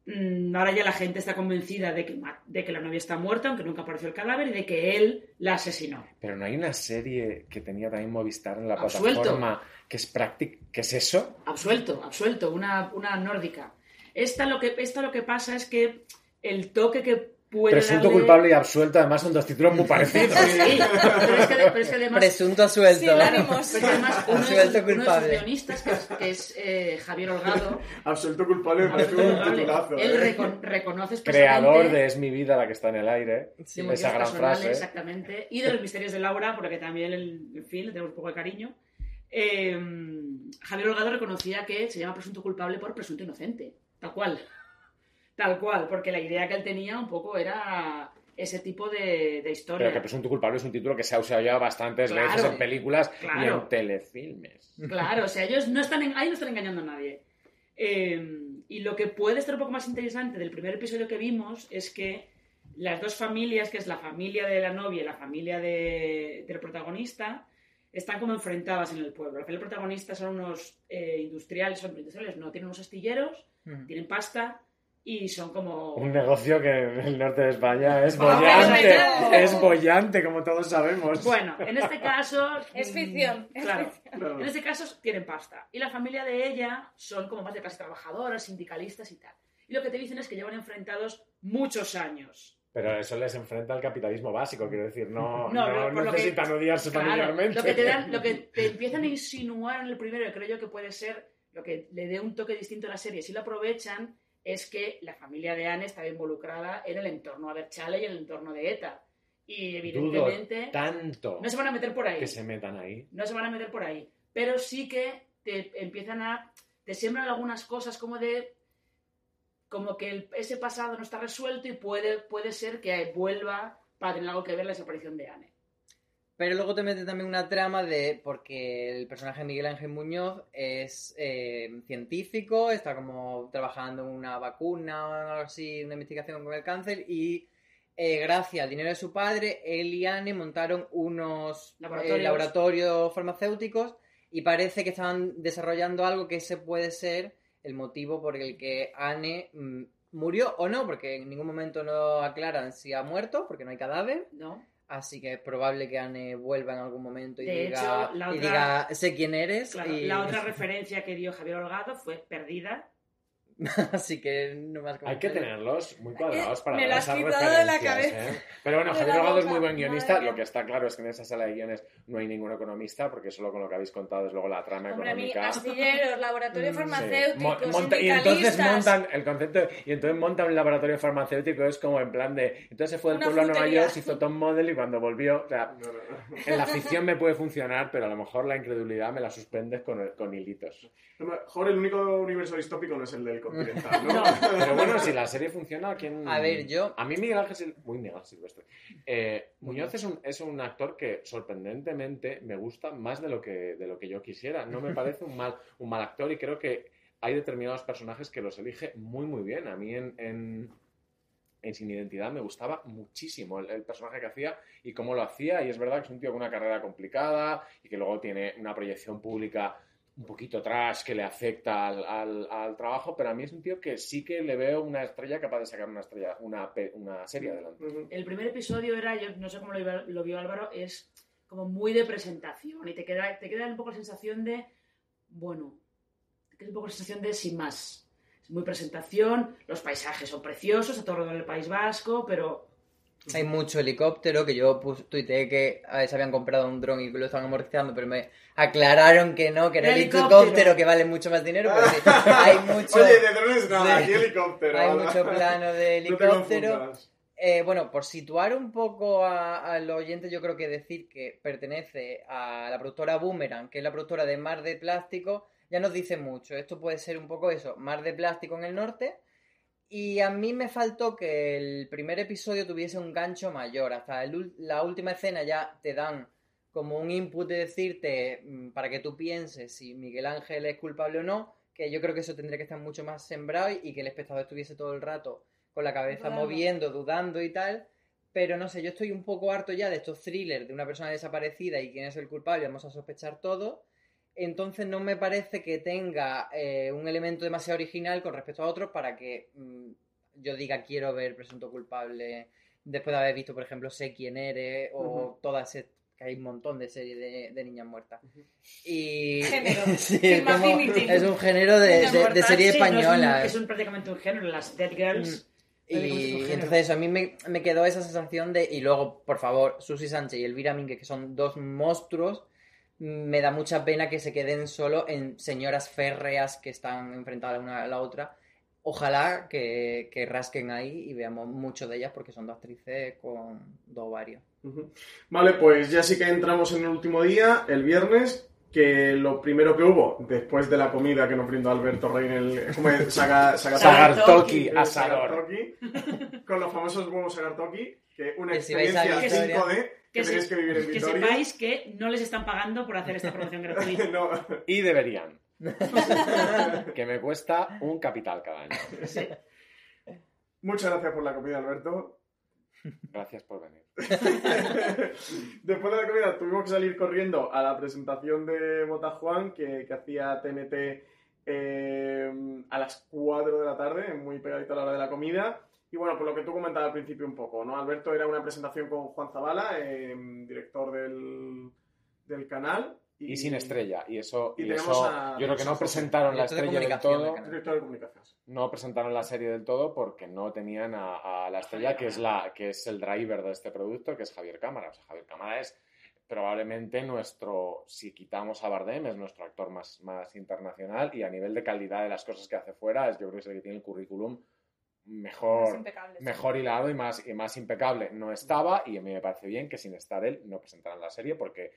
mm, ahora ya la gente está convencida de que, de que la novia está muerta, aunque nunca apareció el cadáver, y de que él la asesinó. Pero no hay una serie que tenía también Movistar en la Absuelto. plataforma que es práctica. ¿Qué es eso? Absuelto, absuelto, una, una nórdica. Esta lo, que, esta lo que pasa es que el toque que puede Presunto darle- culpable y absuelto, además son dos títulos muy parecidos. Sí, pero es que, pero es que además... Presunto suelto. Sin ánimos. Pero además, uno de, sus, Suelto uno de sus culpable. guionistas, que es, que es, eh, Javier Holgado, Absuelto culpable me parece un culpable, titulazo. él ¿eh? recon- reconoce Creador de Es mi vida la que está en el aire. de motivos esa gran frase. exactamente, y de los misterios de Laura, porque también, el, en fin, le tenemos un poco de cariño. Eh, Javier Holgado reconocía que se llama presunto culpable por presunto inocente, tal cual. Tal cual, porque la idea que él tenía un poco era ese tipo de, de historia. Pero que Presunto culpable es un título que se ha usado ya bastantes Claro. veces en películas y Claro. en telefilmes. Claro, o sea, ellos no están en- ahí no están engañando a nadie. Eh, y lo que puede estar un poco más interesante del primer episodio que vimos es que las dos familias, que es la familia de la novia y la familia de- del protagonista, están como enfrentadas en el pueblo. La familia del protagonista son unos eh, industriales, son industriales, no, tienen unos astilleros, Ujú. tienen pasta y son como... Un negocio que en el norte de España es bollante. Es bollante, como todos sabemos. Bueno, en este caso... Es ficción, Claro. En este caso tienen pasta. Y la familia de ella son como más de clase trabajadora, sindicalistas y tal. Y lo que te dicen es que llevan enfrentados muchos años. Pero eso les enfrenta al capitalismo básico, quiero decir, no, No, lo que- necesitan odiarse Claro, familiarmente. lo que te dan, lo que te empiezan a insinuar en el primero, y creo yo que puede ser lo que le dé un toque distinto a la serie, si lo aprovechan, es que la familia de Anne estaba involucrada en el entorno Aberchale y en el entorno de ETA. Y Dudo evidentemente tanto no se van a meter por ahí. que se metan ahí. no se van a meter por ahí. Pero sí que te empiezan a. te siembran algunas cosas como de. como que el- ese pasado no está resuelto y puede, puede ser que vuelva para tener algo que ver la desaparición de Anne. Pero luego te mete también una trama de. Porque el personaje de Miguel Ángel Muñoz es eh, científico, está como trabajando en una vacuna o algo así, una investigación con el cáncer, y eh, gracias al dinero de su padre, él y Anne montaron unos Laboratorios. eh, laboratorios farmacéuticos y parece que estaban desarrollando algo que ese puede ser el motivo por el que Anne mm, murió o no, porque en ningún momento no aclaran si ha muerto, porque no hay cadáver. ¿No? Así que es probable que Anne vuelva en algún momento y, De diga, hecho, la y otra- diga, sé quién eres. Claro, y- La otra referencia que dio Javier Holgado fue Perdida. Así que no más Hay que tenerlos muy cuadrados para Me esas quitado de la referencias, cabeza. ¿eh? Pero bueno, Javier la Holgado es muy buen guionista. Madre Lo que está claro es que en esa sala de guiones no hay ningún economista, porque solo con lo que habéis contado es luego la trama Hombre, a mí, económica. astilleros, laboratorios Sí. farmacéuticos, Mo- monta- y entonces montan el concepto y entonces montan un laboratorio farmacéutico es como en plan de entonces se fue del pueblo a Nueva. York se hizo Tom Model y cuando volvió o sea en la ficción me puede funcionar pero a lo mejor la incredulidad me la suspendes con, con hilitos A lo mejor el único universo distópico no es el del pero bueno si la serie funciona ¿quién... A ver, yo- a mí Miguel Ángel Sil- muy Miguel Silvestre. Eh, Muñoz es un, es un actor que sorprendentemente me gusta más de lo que de lo que yo quisiera. No me parece un mal un mal actor y creo que hay determinados personajes que los elige muy muy bien. A mí en, en, en Sin Identidad me gustaba muchísimo el, el personaje que hacía y cómo lo hacía. Y es verdad que es un tío con una carrera complicada y que luego tiene una proyección pública un poquito trash que le afecta al, al- al trabajo, pero a mí es un tío que sí que le veo una estrella capaz de sacar una estrella, una, una serie adelante. El primer episodio era, yo no sé cómo lo, iba- lo vio Álvaro, es como muy de presentación y te queda, te queda un poco la sensación de, bueno, te queda un poco la sensación de sin más. Es muy presentación, los paisajes son preciosos, a todo alrededor del País Vasco, pero Hay mucho helicóptero, que yo tuiteé que a se habían comprado un dron y que lo estaban amortizando, pero me aclararon que no, que era Helicóptero. helicóptero, que vale mucho más dinero, pero sí, hay mucho... Oye, de drones nada, aquí helicóptero. Hay ¿verdad? mucho plano de No te helicóptero. Eh, bueno, por situar un poco a- al oyente, yo creo que decir que pertenece a la productora Boomerang, que es la productora de Mar de Plástico, ya nos dice mucho. Esto puede ser un poco eso, Mar de Plástico en el norte. Y a mí me faltó que el primer episodio tuviese un gancho mayor. Hasta el la última escena ya te dan como un input de decirte mm, para que tú pienses si Miguel Ángel es culpable o no, que yo creo que eso tendría que estar mucho más sembrado y, y que el espectador estuviese todo el rato con la cabeza Dudando. moviendo, dudando y tal. Pero no sé, yo estoy un poco harto ya de estos thrillers de una persona desaparecida y quién es el culpable, vamos a sospechar todo. Entonces no me parece que tenga eh, un elemento demasiado original con respecto a otros para que mm, yo diga quiero ver presunto culpable después de haber visto, por ejemplo, Sé quién eres o Ujú. todas que hay un montón de series de, de niñas muertas. Y Género. Sí, es, como- es un género de, de- serie sí, no es un- española. es, un, prácticamente un género, las Dead Girls. Y un género. entonces eso, a mí me, me quedó esa sensación de... Y luego, por favor, Susi Sánchez y Elvira Mingue, que son dos monstruos, me da mucha pena que se queden solo en señoras férreas que están enfrentadas una a la otra. Ojalá que, que rasquen ahí y veamos mucho de ellas porque son dos actrices con dos ovarios. Ujú. Vale, pues ya sí que entramos en el último día, el viernes, que lo primero que hubo, después de la comida que nos brindó Alberto Rey en el... ¿Cómo es? Saga, saga- Sagartoki, el asador. Sagartoki, con los famosos huevos que una Que si vais a experiencia Vitoria- 5D que, tenéis que vivir en que Vitoria. sepáis que no les están pagando por hacer esta promoción gratuita. No. Y deberían. que me cuesta un capital cada año. Muchas gracias por la comida, Alberto. Gracias por venir. Después de la comida tuvimos que salir corriendo a la presentación de Bota Juan que, que hacía TNT eh, a las 4 de la tarde, muy pegadito a la hora de la comida. Y bueno, por lo que tú comentabas al principio un poco, ¿no? Alberto era una presentación con Juan Zabala, eh, director del, del canal. Y sin estrella. Y eso, Y y tenemos eso a- yo creo que no presentaron la de estrella del todo. del canal. Director de. No presentaron la serie del todo porque no tenían a, a la estrella que es la que es el driver de este producto, que es Javier Cámara. O sea, Javier Cámara es probablemente nuestro, si quitamos a Bardem, es nuestro actor más, más internacional y a nivel de calidad de las cosas que hace fuera, es yo creo que es el que tiene el currículum mejor, mejor hilado y más, y más impecable. No estaba y a mí me parece bien que sin estar él no presentaran la serie porque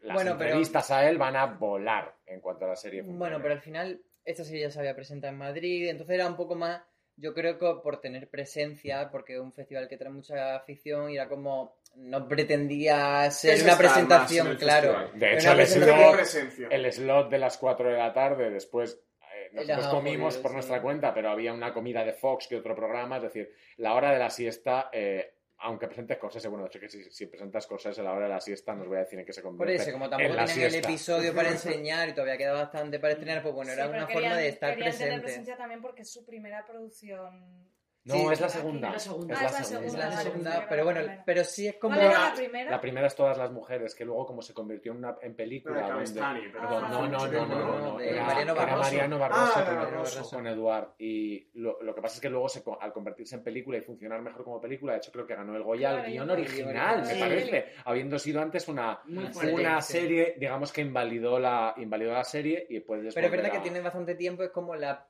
las Bueno, pero- entrevistas a él van a volar en cuanto a la serie. Bueno, funcione. pero al final esta serie ya se había presentado en Madrid, entonces era un poco más, yo creo que por tener presencia, porque es un festival que trae mucha afición y era como, no pretendía ser una presentación, claro. De hecho, el slot, el slot de las 4 de la tarde, después eh, nosotros Era comimos por sí. nuestra cuenta, pero había una comida de Fox que otro programa, es decir, la hora de la siesta, eh, aunque presentes Scorsese, bueno, de hecho que si, si presentas Scorsese a la hora de la siesta, nos voy a decir en qué se Por convierte. eso, como tampoco tenían el siesta. episodio para enseñar y todavía queda bastante para estrenar, pues bueno, Sí, era una querían- forma de estar querían tener presente. presencia también porque es su primera producción. No, Sí. es la segunda. es la segunda. Es Ah, la es la segunda. Es la segunda, pero era bueno, pero sí es como... ¿Cuál era la primera? La primera es todas las mujeres, que luego como se convirtió en una en película. Donde- pero no, no, no, no, no, ¿no? no, De era Mariano era Barroso. Mariano Barroso, Ah, con, de Eduard, Barroso. con Eduard. Y lo, lo que pasa es que luego se, al convertirse en película y funcionar mejor como película, de hecho creo que ganó el Goya Claro, al guion original, me parece, habiendo sido antes una, Una serie, digamos que invalidó la, invalidó la serie y puedes Pero es verdad que tiene bastante tiempo, es como la,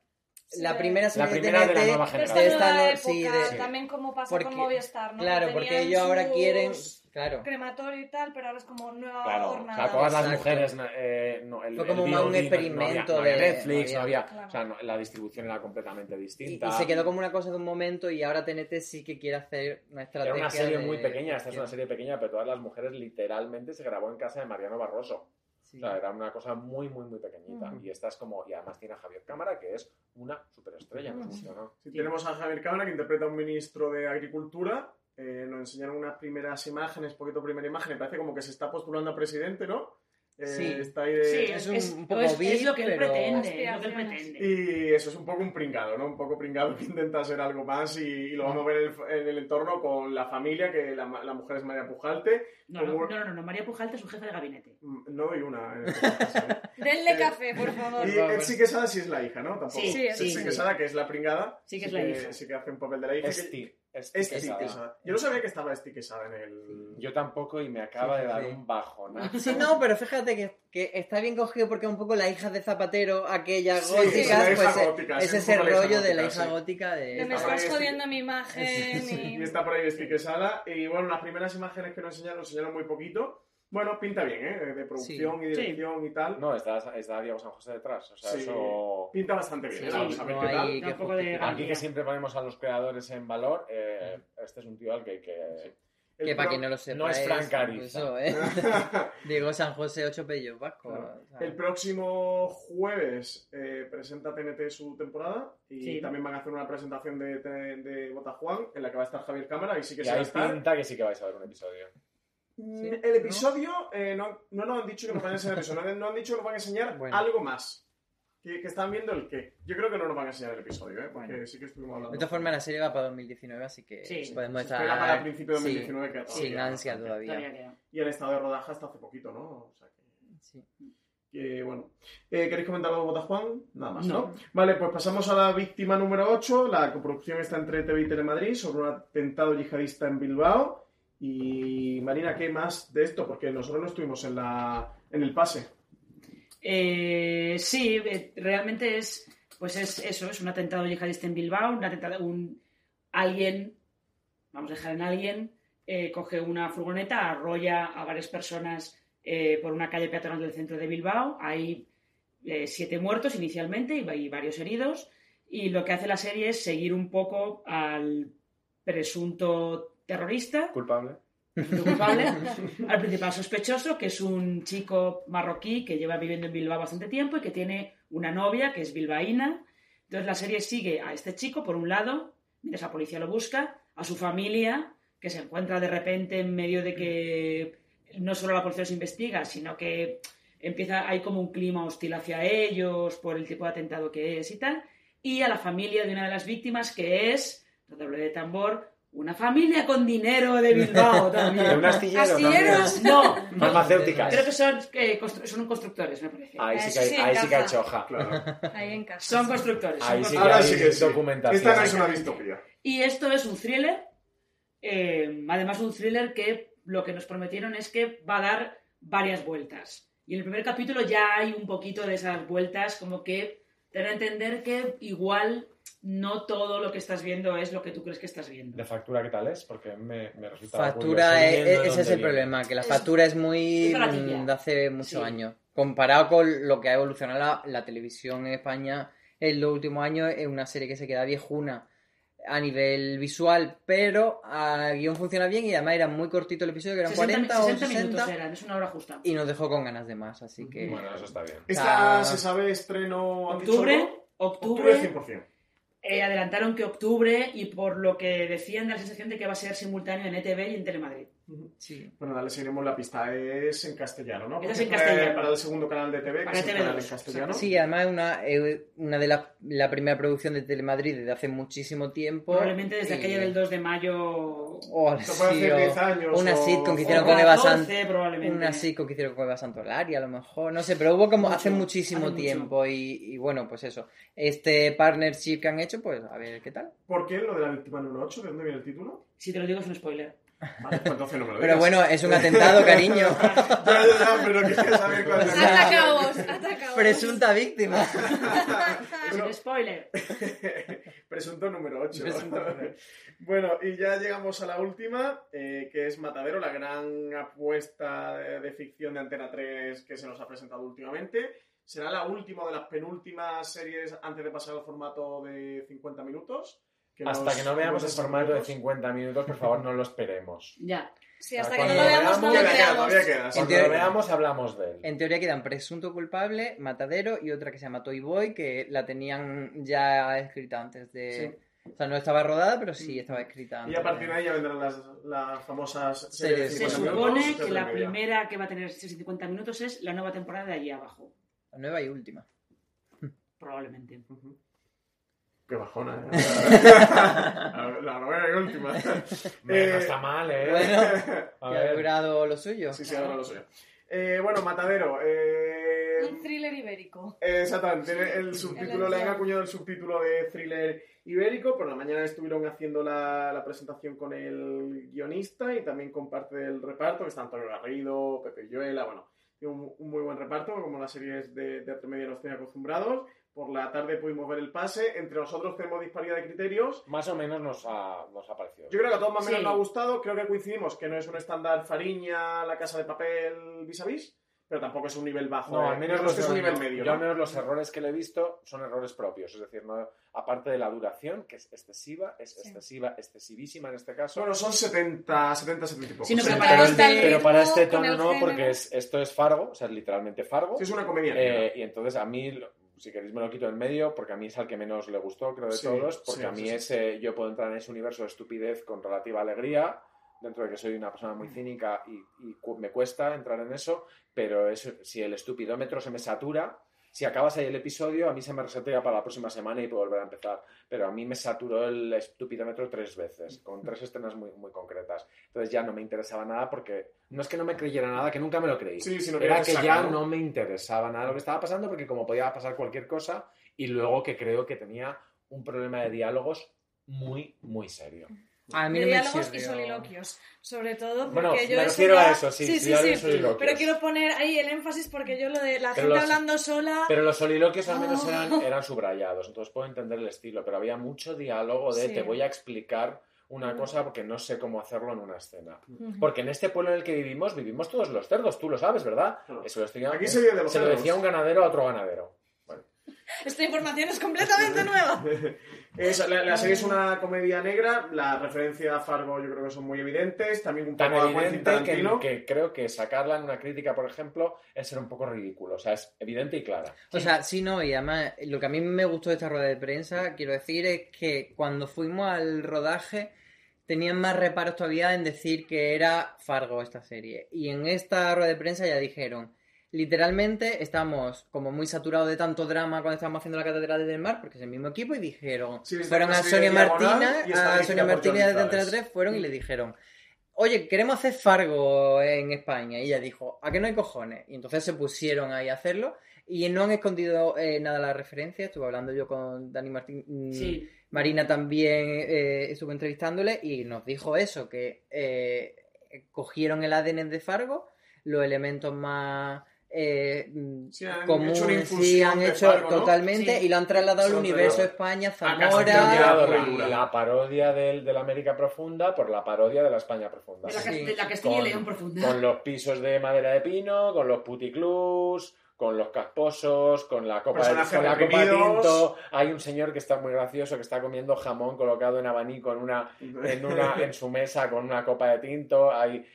la de- primera serie primera de la nueva De generación. esta nueva no- época, sí, de- también como pasa porque- con Movistar, ¿no? Claro, Que porque ellos ahora quieren... Claro. Crematorio y tal, pero ahora es como nueva Claro, o jornada. sea, todas las Exacto. mujeres, eh, no, el, Fue como el más un experimento no había, no había de- Netflix, no no había, Claro. o sea, no- la distribución era completamente distinta. y se quedó como una cosa de un momento y ahora TNT sí que quiere hacer una Era estrategia una serie de- muy pequeña, esta es una serie pequeña, pero todas las mujeres literalmente se grabó en casa de Mariano Barroso. Sí. O sea, era una cosa muy, muy, muy pequeñita. Ujú. Y esta es como, y además tiene a Javier Cámara, que es una superestrella, nos gusta, ¿no? Sí, Tenemos a Javier Cámara que interpreta a un ministro de Agricultura. Eh, nos enseñaron unas primeras imágenes, poquito primera imagen. y Parece como que se está postulando a presidente, ¿no? Eh, Sí. está ahí de- Sí, es es, un es- poco es- es beat, lo que él pero- pretende, es lo que él pretende. Y eso es un poco un pringado, ¿no? Un poco pringado que intenta ser algo más y, y lo vamos a ver en el, en el entorno con la familia, que la, la mujer es María Pujalte. No, no, como- no, no, no, María Pujalte es su jefe de gabinete. Mm, No doy una. en este caso, ¿eh? Denle Eh, café, por favor. Y Etsy Quesada sí es la hija, ¿no? Tampoco. Sí, Sí, Etsy sí. Quesada, que es la pringada. Sí que es la hija. Sí que hace un papel de la hija. que- Esti, Quesada. Quesada. Yo no sabía que estaba Esti Quesada en el... Yo tampoco y me acaba Sí, de dar sí. un bajón. ¿no? Sí, no, pero fíjate que, que está bien cogido porque es un poco la hija de Zapatero, aquella Sí, gótica, hija pues eh, gótica, es un ese rollo de la hija sí. gótica Que de... me estás jodiendo mi imagen Y y... está por ahí Esti Quesada. Y bueno, las primeras imágenes que nos enseñaron, nos enseñaron muy poquito. Bueno, pinta bien, ¿eh? De producción y Sí. dirección y tal. No, está, está Diego San José detrás. O sea, Sí. eso... Pinta bastante bien, Sí. Vamos a ver no qué hay tal. Da un poco de justificar. Aquí que siempre ponemos a los creadores en valor, eh, este es un tío al que hay que... El Que para pro- quien no lo sepa no es Frank ¿eh? Diego San José, ocho pellos vasco. Claro. o sea. El próximo jueves eh, presenta TNT su temporada y Sí. también van a hacer una presentación de, de, de Botajuan en la que va a estar Javier Cámara y sí que Y se va a hay estar. pinta que sí que vais a ver un episodio. Mm, Sí, El episodio eh, no, no nos han dicho que nos van a enseñar eso, no, no han dicho que nos van a enseñar Bueno. algo más. Que, que están viendo el qué. Yo creo que no nos van a enseñar el episodio, ¿eh? porque Bueno. sí que estuvimos De hablando. todas formas, la serie va para 2019, así que Sí. podemos estar... espera para principio de sí, 2019 que todavía sin ansia todavía. Todavía. Y el estado de rodaje hasta hace poquito, ¿no? O sea que... Sí. Que, bueno. Eh, ¿Queréis comentar algo de Botajuan? Nada más, ¿no? No. Vale, pues pasamos a la víctima número 8. La coproducción está entre TV y Telemadrid sobre un atentado yihadista en Bilbao. Y Marina, ¿qué más de esto? Porque nosotros no estuvimos en, la, en el pase. Eh, sí, eh, realmente es, pues es eso, es un atentado yihadista en Bilbao, un atentado, un alguien, vamos a dejar en alguien, eh, coge una furgoneta, arrolla a varias personas por una calle peatonal del centro de Bilbao, hay siete muertos inicialmente y hay varios heridos, y lo que hace la serie es seguir un poco al presunto terrorista, ¿Culpable? culpable, al principal sospechoso, que es un chico marroquí que lleva viviendo en Bilbao bastante tiempo y que tiene una novia que es bilbaína. Entonces la serie sigue a este chico, por un lado, mientras la policía lo busca, a su familia, que se encuentra de repente en medio de que no solo la policía los investiga, sino que empieza, hay como un clima hostil hacia ellos por el tipo de atentado que es y tal, y a la familia de una de las víctimas, que es, doble de tambor, una familia con dinero de Bilbao también. ¿De un astillero ¿Astilleros? No. Farmacéuticas. Creo que son, eh, constru- son constructores, me parece. Ahí sí que, hay- sí ahí sí que ha encaja. hecho hoja. Claro. Ahí en casa. Son constructores. son Ahí sí que Ahora hay sí que documentación. Esta no es una distopía. Y esto es un thriller. eh, además, un thriller que lo que nos prometieron es que va a dar varias vueltas. Y en el primer capítulo ya hay un poquito de esas vueltas, como que te dan a entender que igual no todo lo que estás viendo es lo que tú crees que estás viendo. ¿De factura qué tal es? Porque me, me resulta Factura, curioso eh, ese es el viene. problema, que la Es- factura es muy es baratilla. mm, de hace muchos Sí. años. Comparado con lo que ha evolucionado la, la televisión en España en los últimos años, es una serie que se queda viejuna a nivel visual, pero a guion funciona bien y además era muy cortito el episodio, que eran 60, 40 o 60 60, minutos eran, es una hora justa. y nos dejó con ganas de más, así que... Bueno, eso está bien. Esta Ah. se sabe estreno. ¿han dicho Octubre, octubre, Octubre 100%. eh, adelantaron que octubre y por lo que decían da la sensación de que va a ser simultáneo en ETV y en Telemadrid. Sí. Bueno, dale, seguiremos la pista. Es en castellano, ¿no? Es en castellano. Para el segundo canal de TV, que Para es el TV2, canal en castellano. Sí, además es una, una de las la primera producción de Telemadrid desde hace muchísimo tiempo. Probablemente desde y- aquella del 2 de mayo. O Esto puede sí, hacer o 10 años, Una o- sitcom que o hicieron con Eva 14 Sant- probablemente. Una sitcom que hicieron con Eva Santolari, a lo mejor. No sé, pero hubo como hace muchísimo hace tiempo. Y, y bueno, pues eso. Este partnership que han hecho, pues a ver qué tal. ¿Por qué lo de la víctima número 8? ¿De dónde viene el título? Si te lo digo es un spoiler. Vale, pues entonces no me lo Pero bueno, es un atentado, cariño. Ya, ya, ya, pero saber cuál es. Atacaos, atacaos. Presunta víctima. Es un spoiler. Presunto número 8. Presunto número. bueno, y ya llegamos a la última, eh, que es Matadero, la gran apuesta de, de ficción de Antena 3 que se nos ha presentado últimamente. Será la última de las penúltimas series antes de pasar al formato de 50 minutos. Hasta que no veamos el 50 formato de minutos. 50 minutos, por favor, no lo esperemos. Ya. Sí, hasta que Cuando no lo veamos, no lo Todavía queda, creamos. todavía queda. En Cuando teoría- lo veamos, hablamos de él. En teoría quedan presunto culpable, matadero y otra que se llama Toy Boy, que la tenían ya escrita antes de. O sea, no estaba rodada, pero sí estaba escrita. Y a partir de ahí ya vendrán las, las famosas series Se 50 supone minutos, que la primera que va a tener 50 minutos es la nueva temporada de allí abajo. La nueva y última. Probablemente. Qué bajona, ¿eh? la, la novena y última. No está mal, ¿eh? Bueno, A ha logrado lo suyo. Sí, sí, ahora lo suyo. Eh, bueno, Matadero. Eh, Un thriller ibérico. eh, exactamente, tiene el subtítulo, El le han acuñado el subtítulo de thriller ibérico. Por la mañana estuvieron haciendo la, la presentación con el guionista y también con parte del reparto, que está Antonio Garrido, Pepe Lloela, bueno, tiene un, un muy buen reparto, como las series de Teatro Media nos tienen acostumbrados. Por la tarde pudimos ver el pase. Entre nosotros tenemos disparidad de criterios. Más o menos nos ha, nos ha parecido. Yo creo que a todos más o menos Sí. nos ha gustado. Creo que coincidimos que no es un estándar Fariña, La Casa de Papel vis a vis, pero tampoco es un nivel bajo. No, ¿eh? al menos Yo creo los, que es un nivel medio. yo ¿no? al menos los errores que le he visto son errores propios. Es decir, no, aparte de la duración, que es excesiva, es excesiva, excesivísima en este caso. Bueno, son 70, 70, 70 y pocos. Sí, no, pero Sí, para pero este- el- pero para este tono no, porque es, esto es Fargo, o sea, es literalmente Fargo. Sí, es una comedia. Eh, y entonces a mí, si queréis me lo quito en medio, porque a mí es al que menos le gustó, creo, de Sí, todos, porque sí, a mí sí, ese, yo puedo entrar en ese universo de estupidez con relativa alegría, dentro de que soy una persona muy cínica y, y cu- me cuesta entrar en eso, pero eso, si el estupidómetro se me satura, si acabas ahí el episodio, a mí se me resetea para la próxima semana y puedo volver a empezar. Pero a mí me saturó el estupidómetro tres veces, con tres escenas muy, muy concretas. Entonces ya no me interesaba nada porque no es que no me creyera nada, que nunca me lo creí. Sí, sino que Era que saca, ya ¿no? no me interesaba nada lo que estaba pasando porque como podía pasar cualquier cosa y luego que creo que tenía un problema de diálogos muy, muy serio. A mí de no me diálogos y soliloquios, sobre todo porque Bueno, yo me refiero ya- a eso, sí, sí, sí, diálogos sí, soliloquios. pero quiero poner ahí el énfasis porque yo lo de la Pero gente los- hablando sola Pero los soliloquios al menos Oh. eran, eran subrayados, entonces puedo entender el estilo, pero había mucho diálogo de Sí. te voy a explicar una Mm. cosa porque no sé cómo hacerlo en una escena. Porque en este pueblo en el que vivimos, vivimos todos los cerdos, tú lo sabes, ¿verdad? Eso lo estoy- Aquí se vive de los se lo decía un ganadero a otro ganadero. Esta información es completamente nueva Es- la, la serie es una comedia negra, las referencias a Fargo yo creo que son muy evidentes, también un tan poco Quentin evidente que creo que sacarla en una crítica, por ejemplo, es ser un poco ridículo. O sea, es evidente y clara. O sea, sí, no, y además lo que a mí me gustó de esta rueda de prensa, quiero decir, es que cuando fuimos al rodaje tenían más reparos todavía en decir que era Fargo esta serie. Y en esta rueda de prensa ya dijeron, literalmente estamos como muy saturados de tanto drama cuando estábamos haciendo la Catedral del Mar, porque es el mismo equipo, y dijeron, Sí, fueron a Sonia Martina, a Sonia Johnny de Antena Flores. 3, fueron y le dijeron, oye, queremos hacer Fargo en España. Y ella dijo, ¿a qué no hay cojones? Y entonces se pusieron ahí a hacerlo y no han escondido eh, nada la referencia. Estuve hablando yo con Dani Martín. mm, Sí. Marina también eh, estuvo entrevistándole y nos dijo eso, que eh, cogieron el ADN de Fargo, los elementos más... Eh, mm, Sí, han hecho una comunes, sí, infusión han de hecho Fargo, ¿no? totalmente Sí. y lo han trasladado al universo. España, Zamora, la, la parodia del, de la América Profunda por la parodia de la España Profunda. De la, Sí. de la Castilla y Con- León profunda. Con los pisos de madera de pino, con los puticlús, con los casposos, con la copa de, con la copa tinto. Hay un señor que está muy gracioso que está comiendo jamón colocado en abanico en una, en una en su mesa con una copa de tinto. Hay,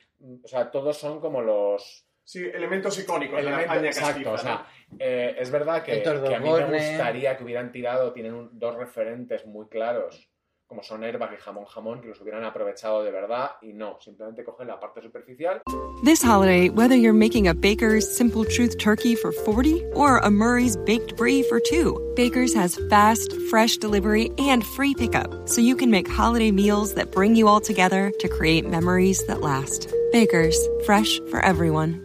o sea, todos son como los Sí, elementos icónicos de la exacto. castiza, O sea, eh, es verdad que, que a mí me gustaría que hubieran tirado, tienen un- dos referentes muy claros, como son Airbag y Jamón Jamón, que los hubieran aprovechado de verdad y no, simplemente cogen la parte superficial This holiday, whether you're making a Baker's Simple Truth turkey for 40 or a Murray's Baked Brie for 2, Baker's has fast, fresh delivery and free pickup, so you can make holiday meals that bring you all together to create memories that last. Baker's, fresh for everyone.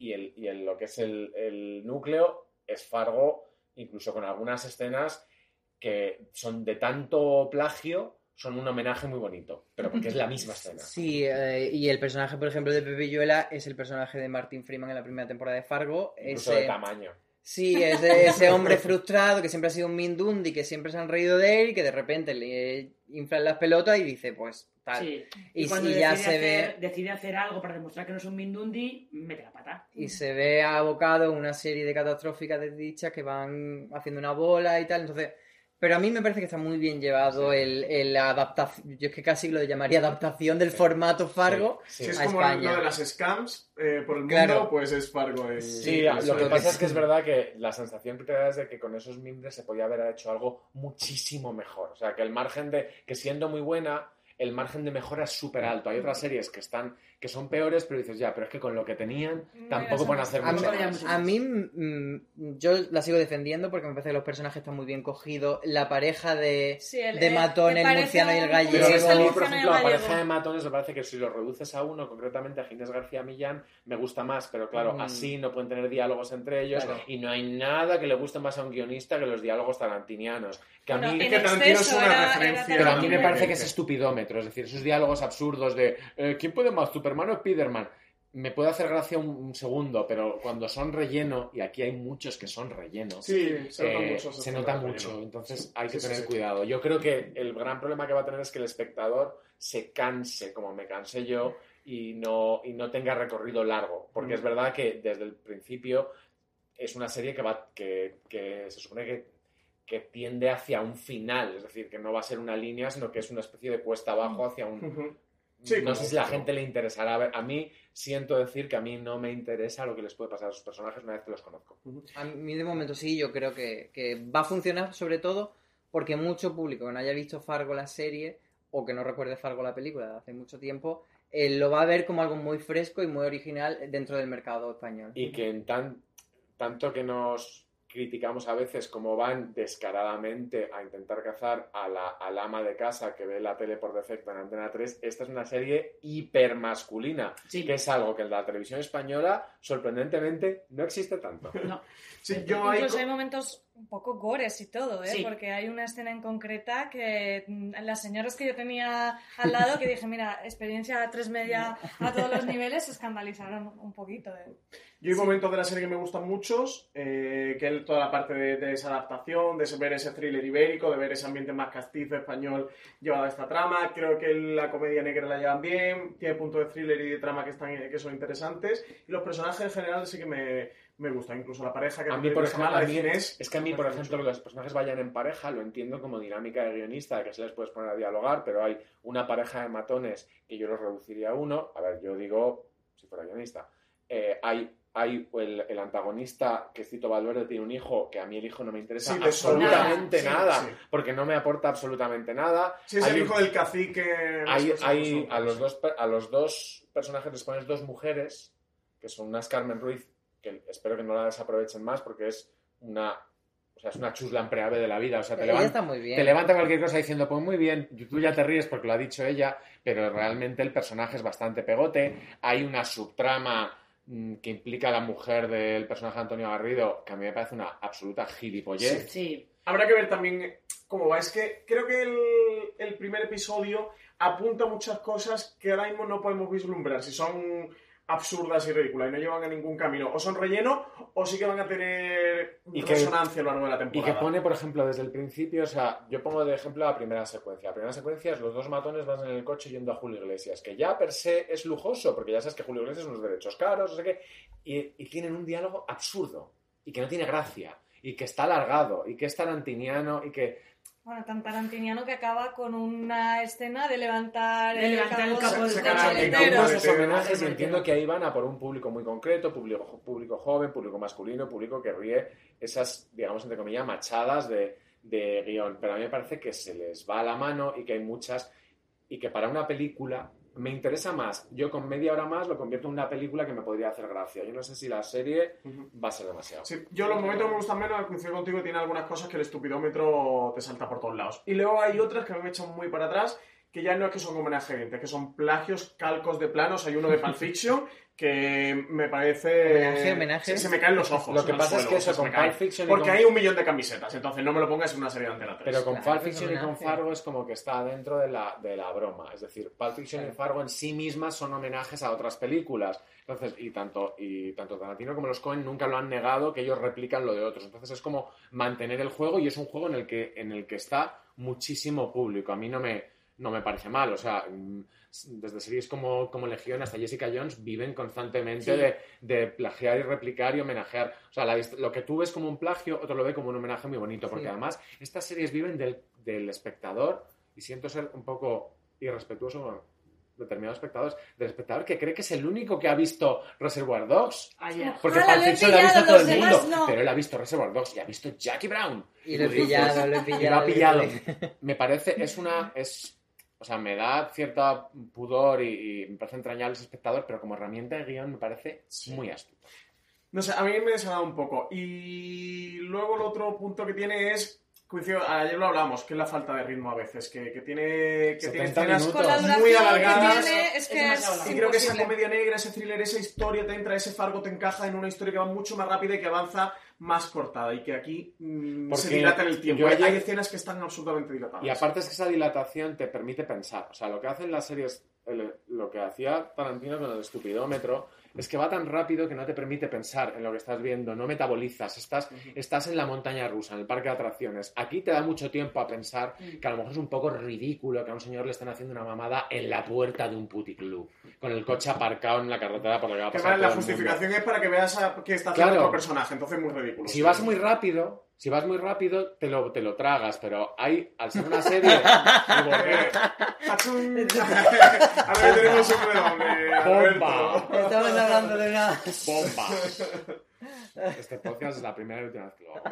Y, el, y el- lo que es el, el núcleo es Fargo, incluso con algunas escenas que son de tanto plagio, son un homenaje muy bonito, pero porque es la misma escena. Sí, eh, y el personaje, por ejemplo, de Pepe Yuela es el personaje de Martin Freeman en la primera temporada de Fargo. Incluso Ese- de tamaño. Sí, es de ese hombre frustrado que siempre ha sido un mindundi, que siempre se han reído de él y que de repente le inflan las pelotas y dice, pues tal. Sí. Y, Y, cuando y ya decide, se ve hacer, decide hacer algo para demostrar que no es un Mindundi, mete la pata. y se ve abocado en una serie de catastróficas desdichas que van haciendo una bola y tal. Entonces, pero a mí me parece que está muy bien llevado el, el adaptación. Yo es que casi lo llamaría adaptación del formato Fargo Si es a como España. lo de las scams eh, por el mundo, Claro. pues es Fargo. en- Sí, en lo que pasa es que es verdad que la sensación que te da es de que con esos mimbres se podía haber hecho algo muchísimo mejor. O sea, que el margen de que siendo muy buena, el margen de mejora es súper alto. Hay otras series que están que son peores, pero dices, ya, pero es que con lo que tenían tampoco pueden hacer a mí, mucho más. a mí, mm, yo la sigo defendiendo porque me parece que los personajes están muy bien cogidos. La pareja de, Sí, el- de Matón, el murciano y el gallego. Pero es a mí, por ejemplo, la pareja de matones me parece que si lo reduces a uno, concretamente a Ginés García Millán, me gusta más, pero claro, Mm. así no pueden tener diálogos entre ellos Claro. y no hay nada que le guste más a un guionista que los diálogos tarantinianos. Que a mí, que Tarantino es una era- referencia. era pero a mí me parece que es estupidómetro, es decir, esos diálogos absurdos de eh, ¿quién puede más, Superman o Spiderman? Me puede hacer gracia un, un segundo, pero cuando son relleno, y aquí hay muchos que son rellenos, Sí, se nota eh, mucho. se nota mucho, entonces hay que Sí, tener cuidado. Yo creo que el gran problema que va a tener es que el espectador se canse, como me cansé yo, y no, y no tenga recorrido largo, porque Mm. es verdad que desde el principio es una serie que, va, que, que se supone que, que tiende hacia un final, es decir, que no va a ser una línea, sino que es una especie de cuesta abajo hacia un... Sí, no sé si la todo. gente le interesará. A, ver, a mí siento decir que a mí no me interesa lo que les puede pasar a sus personajes una vez que los conozco. A mí de momento sí, yo creo que, que va a funcionar sobre todo porque mucho público que no haya visto Fargo la serie o que no recuerde Fargo la película de hace mucho tiempo, eh, lo va a ver como algo muy fresco y muy original dentro del mercado español. y que en tan, tanto que nos criticamos a veces como van descaradamente a intentar cazar a la, al ama de casa que ve la tele por defecto en Antena 3, esta es una serie hipermasculina, Sí. que es algo que en la televisión española sorprendentemente no existe tanto. No. Sí, yo Incluso co- hay momentos un poco gores y todo, ¿eh? Sí. Porque hay una escena en concreta que las señoras que yo tenía al lado que dije, mira, experiencia tres media a todos los niveles, se escandalizaron un poquito. ¿eh? Yo hay momentos de la serie que me gustan muchos, eh, que es toda la parte de, de esa adaptación, de ver ese thriller ibérico, de ver ese ambiente más castizo español llevado a esta trama. Creo que la comedia negra la llevan bien, tiene puntos de thriller y de trama que, están, que son interesantes. Y los personajes en general sí que me, me gustan, incluso la pareja que A mí, por ejemplo, a mí- es que a mí, por ejemplo, que los personajes vayan en pareja, lo entiendo como dinámica de guionista, que se les puedes poner a dialogar, pero hay una pareja de matones que yo los reduciría a uno. A ver, yo digo, si fuera guionista, eh, hay, hay el, el antagonista, que es Cito Valverde, tiene un hijo, que a mí el hijo no me interesa Sí, absolutamente nada. nada, Sí, sí. porque no me aporta absolutamente nada. Sí, es Hay el hijo del cacique. hay, hay- a, los dos, a los dos personajes les pones dos mujeres, que son unas Carmen Ruiz, que espero que no la desaprovechen más porque es una, o sea, es una chusla empreave de la vida. O sea, te, Ella levan- está muy bien. te levanta cualquier cosa diciendo, pues muy bien, tú ya te ríes porque lo ha dicho ella, pero realmente el personaje es bastante pegote. Hay una subtrama mm, que implica a la mujer del personaje de Antonio Garrido, que a mí me parece una absoluta gilipollez. Sí. Habrá que ver también cómo va. Es que creo que el, el primer episodio apunta muchas cosas que ahora mismo no podemos vislumbrar. Si son absurdas y ridículas y no llevan a ningún camino. O son relleno o sí que van a tener Y que- resonancia a lo largo de la Y temporada. que pone, por ejemplo, desde el principio, o sea, yo pongo de ejemplo la primera secuencia. La primera secuencia es los dos matones van en el coche yendo a Julio Iglesias, que ya per se es lujoso, porque ya sabes que Julio Iglesias unos derechos caros, no sé qué, y, y tienen un diálogo absurdo, y que no tiene gracia, y que está alargado, y que es tarantiniano, y que... Bueno, tan tarantiniano que acaba con una escena de levantar De levantar el capó del coche. homenajes y entiendo que ahí van a por un público muy concreto, público, público joven, público masculino, público que ríe esas, digamos, entre comillas, machadas de, de guion. Pero a mí me parece que se les va a la mano y que hay muchas y que para una película me interesa más. Yo con media hora más lo convierto en una película que me podría hacer gracia. Yo no sé si la serie va a ser demasiado. Sí, yo los momentos que me gustan menos, coincido contigo, tiene algunas cosas que el estupidómetro te salta por todos lados. Y luego hay otras que me echan muy para atrás, que ya no es que son homenaje evidente, es que son plagios, calcos de planos. Hay uno de Pulp Fiction que me parece... Homenaje, homenaje. Se, se me caen los ojos. Lo que pasa es que eso, con me caen. Pulp Fiction y Porque con- hay un millón de camisetas, entonces no me lo pongas en una serie de Antena 3. Pero con Claro, Pulp Fiction y con. Fargo es como que está dentro de la, de la broma. Es decir, Pulp Fiction y Fargo en sí mismas son homenajes a otras películas. Entonces, y tanto, y tanto Tarantino como los Cohen nunca lo han negado que ellos replican lo de otros. Entonces es como mantener el juego y es un juego en el que, en el que está muchísimo público. A mí no me, no me parece mal. O sea, mm, desde series como, como Legión hasta Jessica Jones viven constantemente Sí. de, de plagiar y replicar y homenajear. O sea, la lo que tú ves como un plagio, otro lo ve como un homenaje muy bonito. Porque Sí. además estas series viven del, del espectador y siento ser un poco irrespetuoso con determinados espectadores, del espectador que cree que es el único que ha visto Reservoir Dogs. Ah, ya. Porque Ojalá, Pulp Fiction lo ha visto todo el mundo, no. pero él ha visto Reservoir Dogs y ha visto Jackie Brown. Y lo he pillado, lo he y lo pillado. ha pillado. Me parece, es una, es, o sea, me da cierta pudor y, y me parece entrañable ese espectador, pero como herramienta de guion me parece muy astuto. No sé, a mí me desagrada un poco. Y luego el otro punto que tiene es, coincido, ayer lo hablamos, que es la falta de ritmo a veces, que, que tiene, que tiene 70 escenas muy que alargadas. tiene, es Es que demasiado es largo. Y creo que esa comedia negra, ese thriller, esa historia te entra, ese fargo te encaja en una historia que va mucho más rápida y que avanza más cortada y que aquí mm, se dilata en el tiempo. Hay- ayer- Hay escenas que están absolutamente dilatadas. Y aparte es que esa dilatación te permite pensar. O sea, lo que hacen las series, el- lo que hacía Tarantino con el estupidómetro, es que va tan rápido que no te permite pensar en lo que estás viendo, no metabolizas, estás, estás en la montaña rusa, en el parque de atracciones. Aquí te da mucho tiempo a pensar que a lo mejor es un poco ridículo que a un señor le estén haciendo una mamada en la puerta de un puticlub, con el coche aparcado en la carretera por la que va a Que pasar la todo el mundo. justificación es para que veas a- que está haciendo Claro. otro personaje, entonces es muy ridículo. Si vas muy rápido, si vas muy rápido, te lo, te lo tragas, pero hay, al ser una serie, y volver- tenemos un. ¡Bomba! Estamos hablando de una... ¡Bomba! Este podcast es la primera y última vez que lo hago.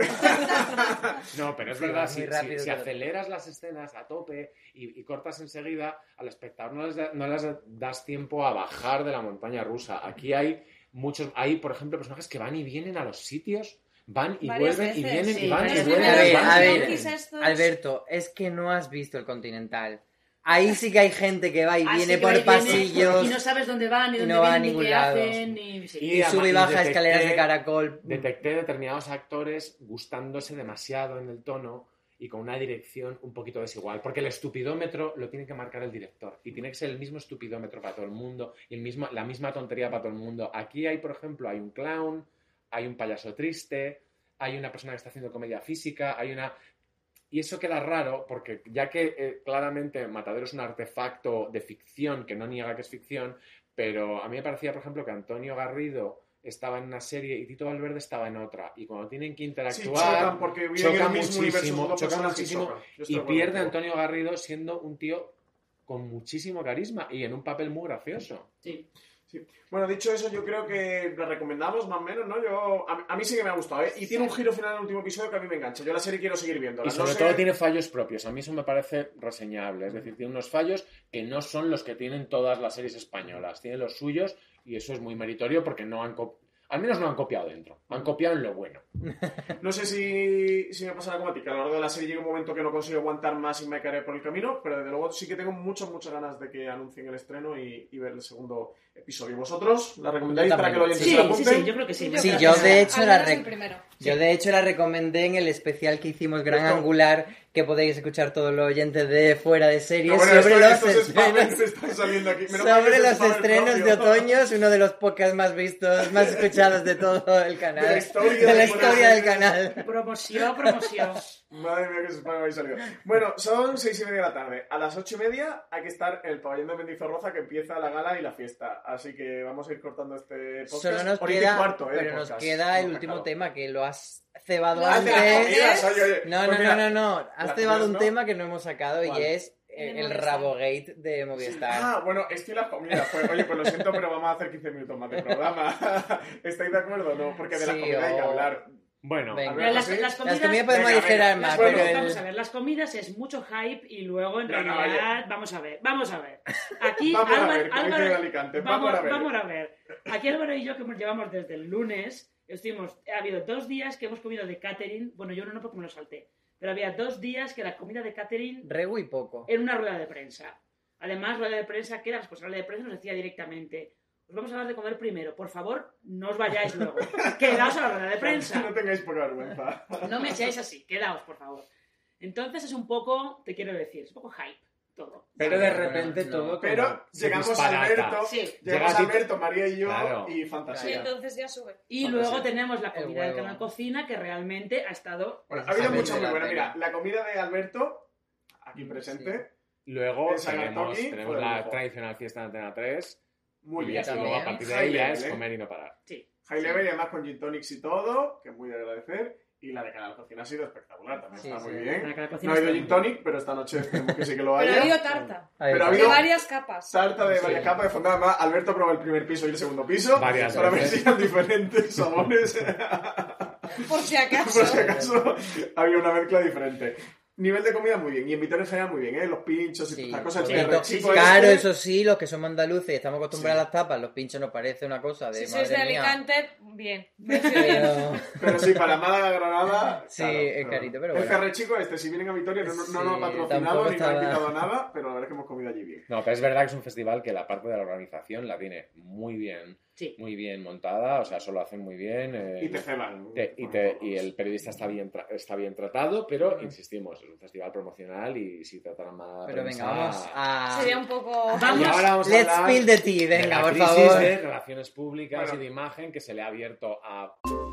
No, pero es Sí, verdad, si, aceleras las escenas a tope y, y cortas enseguida, al espectador no les, da- no les das tiempo a bajar de la montaña rusa. Aquí hay muchos, hay, por ejemplo, personajes que van y vienen a los sitios, van y Varias vuelven y vienen sí. y van y vuelven. A ver, van y a ver, vuelven. Yankees estos- Alberto, es que no has visto el Continental. Ahí sí que hay gente que va y Así viene por viene pasillos Y no sabes dónde van, ni y dónde no va a vienen, ni ningún qué lado. hacen, sí. y además- sube y baja detecté- escaleras de caracol. Detecté determinados actores gustándose demasiado en el tono y con una dirección un poquito desigual, porque el estupidómetro lo tiene que marcar el director y tiene que ser el mismo estupidómetro para todo el mundo y el mismo, la misma tontería para todo el mundo. Aquí hay, por ejemplo, hay un clown, hay un payaso triste, hay una persona que está haciendo comedia física, hay una... Y eso queda raro porque ya que eh, claramente Matadero es un artefacto de ficción que no niega que es ficción, pero a mí me parecía, por ejemplo, que Antonio Garrido estaba en una serie y Tito Valverde estaba en otra. Y cuando tienen que Sí, interactuar, chocan porque viven choca en el mismo universo, muchísimo, muchísimo chocan. Y pierde. Antonio Garrido siendo un tío con muchísimo carisma y en un papel muy gracioso. Sí. Sí. Bueno, dicho eso, yo creo que la recomendamos más o menos, ¿no? Yo, a, a mí sí que me ha gustado, ¿eh? Y tiene un giro final en el último episodio que a mí me engancha. Yo la serie quiero seguir viendo. Y sobre todo tiene fallos propios. A mí eso me parece reseñable. Es decir, tiene unos fallos que no son los que tienen todas las series españolas. Tiene los suyos y eso es muy meritorio porque no han al menos no han copiado dentro. Han copiado en lo bueno. No sé si, si me pasará como a ti, que a lo largo de la serie llega un momento que no consigo aguantar más y me caeré por el camino, pero desde luego sí que tengo muchas, muchas ganas de que anuncien el estreno y, y ver el segundo episodio. ¿Vosotros la recomendáis para que lo oyentes Sí, se la sí, apunten? sí, yo creo que sí. Sí, yo de hecho la primero. Yo de hecho la recomendé en el especial que hicimos Gran Esto- Angular que podéis escuchar todos los oyentes de fuera de series No, bueno, sobre esto- los estrenos están saliendo aquí. Sobre los estrenos de otoño es uno de los podcasts más vistos más escuchados de todo el canal De la historia de la historia de del canal Promoción, promoción. Madre mía, que se habéis salido. Bueno, son seis y media de la tarde. A las ocho y media hay que estar en el pabellón de Mendizorroza que empieza la gala y la fiesta. Así que vamos a ir cortando este podcast. solo nos y queda cuarto, ¿eh? pero nos queda el último tema que lo has cebado las antes comidas, no Pues no mira, no no no has las cebado comidas, un ¿no? tema que no hemos sacado ¿Cuál? y es De el Movistar. Rabogate de Movistar Ah, bueno, estoy las comidas. Pues, oye, pues lo siento, pero vamos a hacer 15 minutos más de programa. ¿Estáis de acuerdo o no? Porque de las Sí, comidas hay que hablar. Bueno, Venga. Alberto, Las, ¿sí? las las comidas... comidas podemos aligerar más Bueno, pero el- Vamos a ver, las comidas es mucho hype y luego en No, no, realidad, vamos a ver, vamos a ver. Aquí Vamos a Álvaro, ver, como Álvaro- Alicante, vamos, vamos a ver. vamos a ver. Aquí Álvaro y yo que hemos- llevamos desde el lunes, estuvimos, ha habido dos días que hemos comido de catering, bueno yo no, no porque me lo salté, pero había dos días que la comida de catering Regu y poco en una rueda de prensa. Además, rueda de prensa, que la responsable de prensa nos decía directamente, os vamos a dar de comer primero, por favor, no os vayáis luego. Quedaos a la rueda de prensa. No tengáis poca vergüenza. No me echéis así, quedaos, por favor. Entonces es un poco, te quiero decir, es un poco hype todo. Pero de repente todo. Pero llegamos disparata. Alberto, Sí. llegamos Llega a Alberto, María y yo Claro. y Y fantasía. entonces ya sube. Y Fantasía. luego tenemos la comida del canal Cocina, que realmente ha estado... Bueno, ha habido merece muy buena. Mira, la comida de Alberto, aquí presente, Luego tenemos, la lujo. tradicional fiesta de Antena 3. muy y bien. y luego a partir de ahí ya es ¿eh? comer y no parar. Sí. High level y además con gin tonics y todo, que es muy de agradecer. Y la de Canal Cocina ha sido espectacular, también Sí, está sí. muy bien. No ha habido gin tonic, pero esta noche esperemos que sí que lo Pero haya. ha habido tarta. Pero ha está. De habido varias capas. tarta de Sí. varias capas de fondant. Además, Alberto probó el primer piso y el segundo piso. Varias para ver si eran diferentes sabores. Por si acaso. Por si acaso había una mezcla diferente. Nivel de comida muy bien. Y en Vitoria en general muy bien, ¿eh? Los pinchos y Sí, todas estas cosas. El Claro, este. eso sí, los que somos andaluces y estamos acostumbrados Sí. a las tapas, los pinchos nos parece una cosa de Si sois de madre mía. Alicante, bien. Pero... Pero sí, para Málaga, Granada. Sí, claro, es carito, pero El bueno. Ferrechico este, si vienen a Vitoria, no, no, no Sí, nos ha patrocinado ni nos ha a nada, pero la verdad es que hemos comido allí bien. No, pero es verdad que es un festival que la parte de la organización la tiene muy bien, Sí. muy bien montada, o sea, eso lo hacen muy bien. eh, Y te ceban. te- y, te- y el periodista está bien, tra- está bien tratado, pero insistimos, es un festival promocional y si trataran mal Pero prensa- venga, vamos a... Sería un poco... Vamos. Ahora vamos a Let's spill the tea, de venga, la por crisis favor. de relaciones públicas Bueno. y de imagen que se le ha abierto a